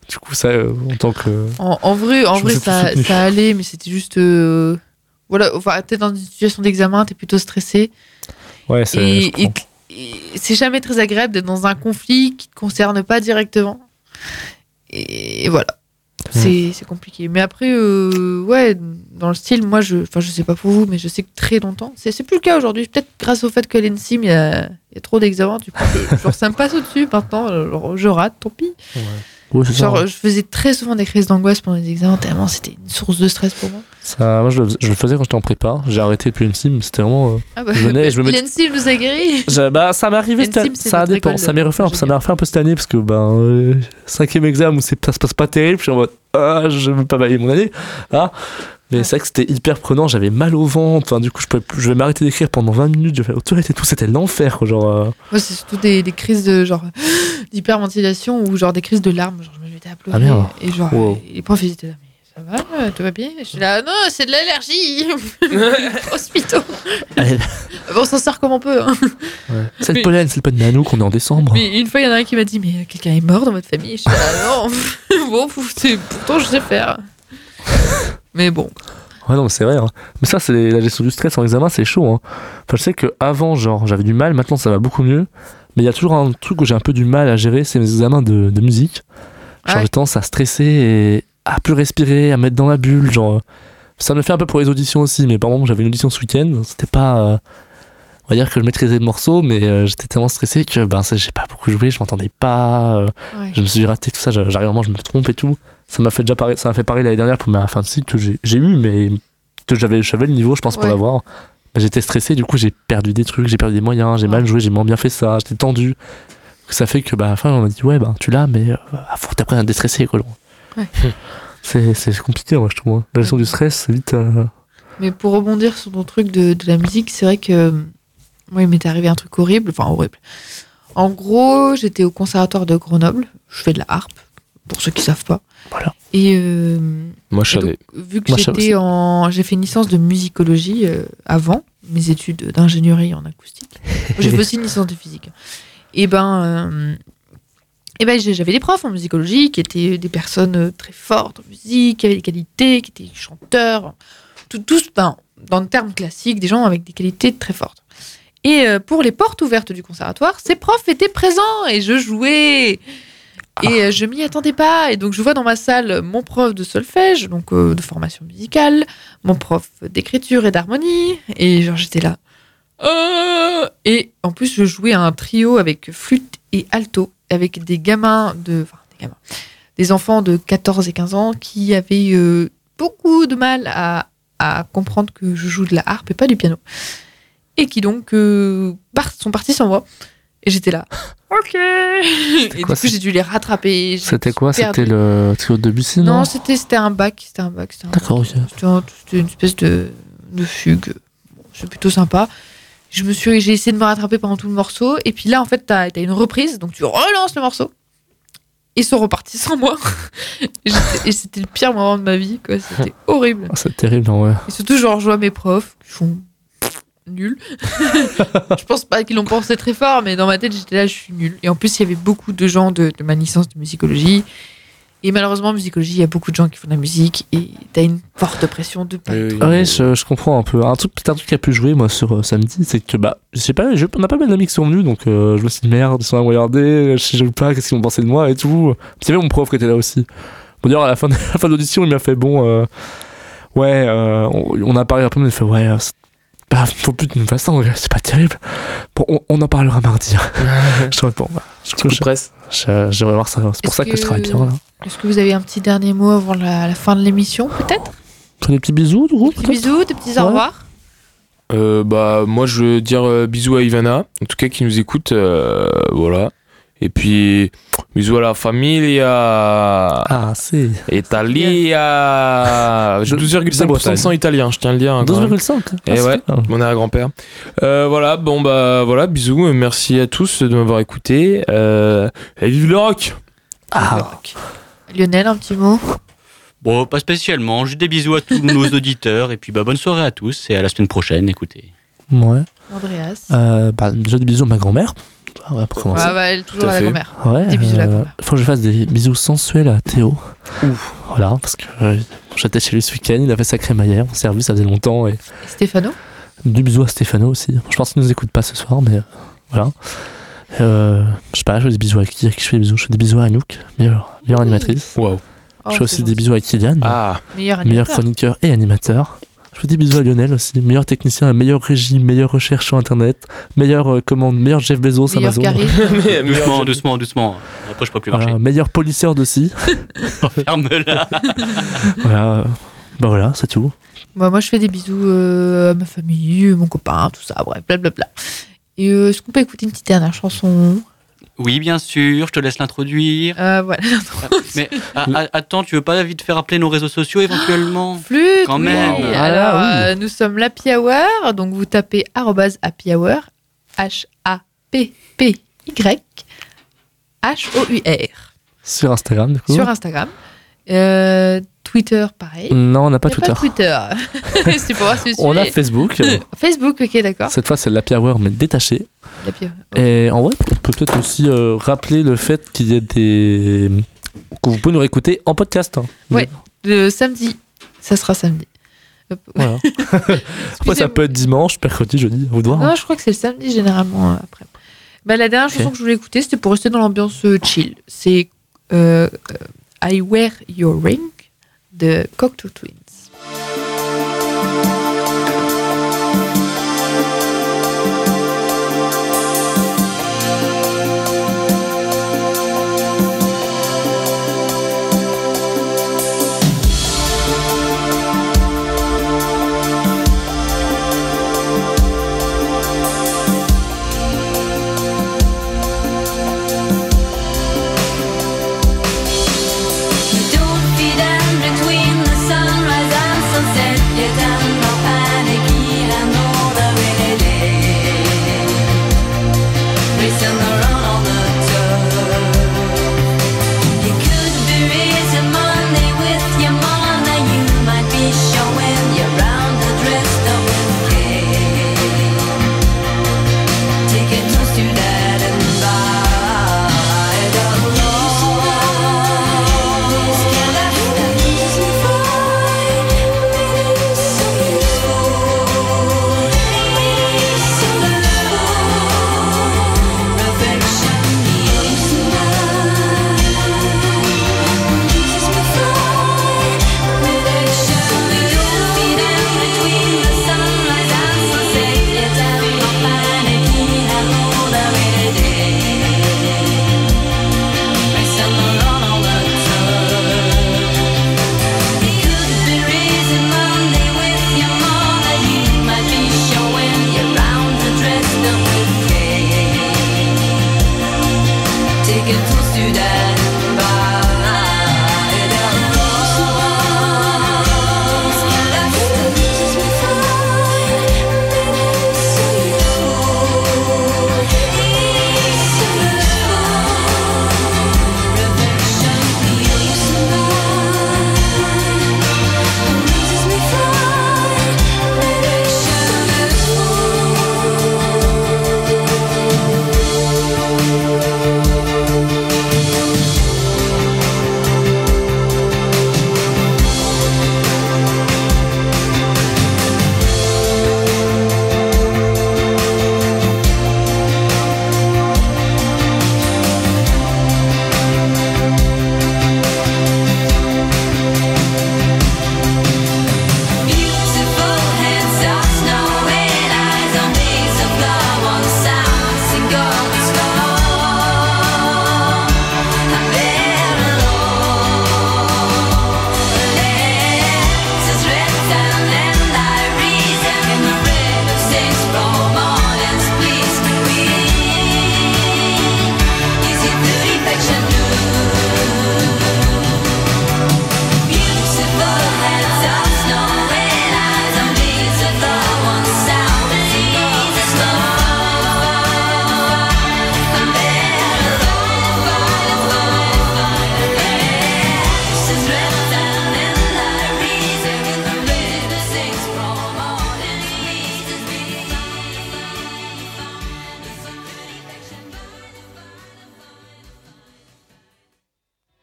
Du coup, ça, euh, en tant que. En, en vrai, en vrai ça, ça allait, mais c'était juste. Voilà, enfin, t'es dans une situation d'examen, t'es plutôt stressé. Ouais, c'est. C'est jamais très agréable d'être dans un conflit qui te concerne pas directement. Et voilà. C'est compliqué. Mais après, euh, ouais, dans le style, moi, je, enfin, je sais pas pour vous, mais je sais que très longtemps, c'est plus le cas aujourd'hui. Peut-être grâce au fait que l'ENSIM, il y a, il y a trop d'examens, du coup, je- genre, ça me passe au-dessus. Maintenant, je rate, tant pis. Ouais, ça. Genre, je faisais très souvent des crises d'angoisse pendant les examens, tellement c'était une source de stress pour moi. Ça, moi, je le, je le faisais quand j'étais en prépa. J'ai arrêté depuis une sim. C'était vraiment. euh, Ah bah, Je venais et je me [LAUGHS] mettais- l'ENSIM nous a guéri. Je- bah, ça m'est arrivé, L'ENSIM, cette- ça dépend. Ça m'est refait, ça refait un peu cette année parce que ben euh, cinquième examen où ça se passe pas terrible, je suis en mode ah je veux pas balayer mon année. Ah. Mais c'est vrai que c'était hyper prenant, j'avais mal au ventre, enfin, du coup je pouvais plus- je vais m'arrêter d'écrire pendant 20 minutes, je vais aux toilettes et tout, c'était l'enfer quoi, genre euh, Moi, c'est surtout des, des crises de genre [GASPS] d'hyperventilation ou genre des crises de larmes. Genre, je me mettais à pleurer. Ah, merde. et genre, Wow. les profs, ils étaient là, mais ça va, tout va bien? Je suis là, non, c'est de l'allergie. [LAUGHS] Hospitaux. Allez. [LAUGHS] Bon, on s'en sort comme on peut. hein. c'est le pollen, c'est le pollen nano qu'on est en décembre. Mais une fois, il y en a un qui m'a dit, mais euh, quelqu'un est mort dans votre famille? Je suis là, non. [LAUGHS] bon, pourtant, je sais faire. Mais bon. Ouais, non, mais c'est vrai. hein. Mais ça, c'est la gestion du stress en examen, c'est chaud. Hein. Enfin, je sais que avant, genre, j'avais du mal. Maintenant, ça va beaucoup mieux. Mais il y a toujours un truc où j'ai un peu du mal à gérer, c'est mes examens de, de musique. Genre, Ouais. j'ai tendance à stresser et à plus respirer, à mettre dans la bulle. Genre, ça me fait un peu pour les auditions aussi. Mais par exemple, j'avais une audition ce week-end. C'était pas. euh, on va dire que je maîtrisais le morceau, mais euh, j'étais tellement stressé que ben, j'ai pas beaucoup joué, je m'entendais pas. euh, Ouais. je me suis raté tout ça, j'arrive vraiment, je me trompe et tout. Ça m'a fait déjà pareil, ça m'a fait pareil l'année dernière pour ma fin de cycle que j'ai eu, mais que j'avais le niveau, je pense, pour Ouais. l'avoir. J'étais stressé, du coup, j'ai perdu des trucs, j'ai perdu des moyens, j'ai mal joué, j'ai moins bien fait ça, j'étais tendu. Ça fait que, bah, à la fin, on m'a dit, ouais, bah, tu l'as, mais euh, faut que t'apprennes à déstresser, quoi. Ouais. [LAUGHS] C'est c'est compliqué, moi, je trouve. hein. La gestion du stress, c'est vite. euh, Mais pour rebondir sur ton truc de, de la musique, c'est vrai que moi, il m'est arrivé un truc horrible. Enfin, horrible. En gros, j'étais au conservatoire de Grenoble. Je fais de la harpe, pour ceux qui savent pas. Voilà. Et, euh, Moi, je et donc, savais. vu que j'étais en. J'ai fait une licence de musicologie euh, avant mes études d'ingénierie en acoustique. [LAUGHS] J'ai fait aussi une licence de physique. Et ben. euh, et ben j'avais des profs en musicologie qui étaient des personnes très fortes en musique, qui avaient des qualités, qui étaient chanteurs, tout, tous, ben, dans le terme classique, des gens avec des qualités très fortes. Et pour les portes ouvertes du conservatoire, ces profs étaient présents et je jouais. Et euh, je m'y attendais pas. Et donc je vois dans ma salle mon prof de solfège, donc euh, de formation musicale, mon prof d'écriture et d'harmonie. Et genre j'étais là. Euh, et en plus je jouais un trio avec flûte et alto, avec des gamins de... Enfin des gamins. Des enfants de 14 et 15 ans qui avaient beaucoup de mal à, à comprendre que je joue de la harpe et pas du piano. Et qui donc sont partis sans moi. Et j'étais là. [LAUGHS] Ok. Et du quoi, coup, j'ai dû les rattraper. C'était quoi. C'était le trio de Debussy, non, Non, c'était c'était un bac. C'était un bac. D'accord, ok. C'était un- C'était une espèce de, de fugue. Bon, c'est plutôt sympa. Je me suis, j'ai essayé de me rattraper pendant tout le morceau. Et puis là, en fait, t'as as une reprise. Donc tu relances le morceau. Ils sont repartis sans moi. [LAUGHS] Et c'était le pire moment de ma vie. quoi. C'était [LAUGHS] horrible. Ah, C'est terrible, en vrai. Et surtout, genre, je vois mes profs qui font nul. [LAUGHS] je pense pas qu'ils l'ont pensé très fort, mais dans ma tête, j'étais là, je suis nul. Et en plus, il y avait beaucoup de gens de, de ma licence de musicologie. Et malheureusement, en musicologie, il y a beaucoup de gens qui font de la musique et t'as une forte pression de pas Oui, être- oui. Ouais, je, je comprends un peu. Un truc, peut-être un truc qui a pu jouer, moi, sur euh, samedi, c'est que, bah, je sais pas, je- on a pas mal d'amis qui sont venus, donc euh, je me suis dit, merde, ils sont là à me regarder, je sais pas, qu'est-ce qu'ils vont penser de moi et tout. Puis il y avait mon prof qui était là aussi. Bon, d'ailleurs, à la fin de [LAUGHS] la l'audition, il m'a fait, bon, euh, ouais, euh, on, on a parlé un peu, mais il fait, ouais, euh, c'est- bah, faut plus de toute façon, c'est pas terrible. Bon, on, on en parlera mardi. [LAUGHS] je te bon, bah, je, Coup je, presse. j'aimerais voir ça. C'est pour ça que, je travaille bien, là. Est-ce que vous avez un petit dernier mot avant la, la fin de l'émission, peut-être? Des petits bisous, du coup, Des peut-être? bisous, des petits Ouais. au revoir. Euh, bah, moi, je veux dire euh, bisous à Ivana, en tout cas qui nous écoute. euh, voilà. Et puis, bisous à la famille, à Ah, [LAUGHS] c'est. Italia. De- de 12,5% de Bretagne. sang italien, je tiens à le dire. hein, quand même. 12,5 Eh Ah, ouais. Mon arrière-grand-père. Euh, voilà, bon bah voilà, bisous, merci à tous de m'avoir écouté. Euh, et vive le rock Ah, Lionel, un petit mot? Bon, pas spécialement. Juste des bisous à tous nos [LAUGHS] auditeurs. Et puis, bah, bonne soirée à tous. Et à la semaine prochaine. Écoutez. ouais. Andreas. Euh, bah, déjà des bisous à ma grand-mère. Ah ouais, pour commencer. Ah bah, elle est toujours à la grand-mère. Ouais, Des bisous à la euh, grand-mère. faut que je fasse des bisous sensuels à Théo. Voilà, parce que euh, j'étais chez lui ce week-end, il a fait sa crémaillère, on s'est revu, ça faisait longtemps. Et Et Stéphano du bisou à Stéphano aussi. Je pense qu'il nous écoute pas ce soir, mais euh, voilà. Euh, je sais pas, je fais des bisous à qui À qui je fais des bisous? Je fais des bisous à Anouk, meilleure, meilleure animatrice. Waouh. Je fais aussi des bisous à Kylian, Ah, Meilleur chroniqueur et animateur. Je fais des bisous à Lionel aussi, meilleur technicien, meilleur régie, meilleure recherche sur internet, meilleure euh, commande, meilleur Jeff Bezos Meilleur Amazon. [LAUGHS] mais- Doucement, doucement, doucement. Après, je peux plus marcher. Voilà, meilleur policier aussi. [LAUGHS] Ferme-la. [LAUGHS] voilà. Bah voilà, c'est tout. Bah, moi, je fais des bisous euh, à ma famille, mon copain, tout ça, bref, blablabla. Et euh, est-ce qu'on peut écouter une petite dernière chanson? Oui, bien sûr, je te laisse l'introduire. Euh, Voilà. [LAUGHS] Mais ah, ah, attends, tu veux pas vite faire appeler nos réseaux sociaux éventuellement [GASPS] Flûte, Quand oui. même. Ah, Alors, oui. euh, nous sommes l'Happy Hour, donc vous tapez Happy Hour, H-A-P-P-Y, H-O-U-R, Sur Instagram, du coup. sur Instagram. Euh, Twitter, pareil. Non, on n'a pas Twitter. Twitter. [LAUGHS] C'est pour voir si je On a Facebook. [LAUGHS] Facebook, ok, d'accord. Cette fois, c'est l'Happy Hour, mais détaché. L'Happy Hour. Et en vrai, peut peut-être aussi euh, rappeler le fait qu'il y a des. que vous pouvez nous réécouter en podcast. hein. Ouais. Le samedi, ça sera samedi. Hop. Voilà. [LAUGHS] [LAUGHS] Après, ça peut être dimanche, mercredi, jeudi, doigt. Non, je crois que c'est le samedi généralement euh, après. Bah, la dernière chanson que je voulais écouter, c'était pour rester dans l'ambiance euh, chill. C'est euh, euh, I Wear Your Ring de Cocteau Twins.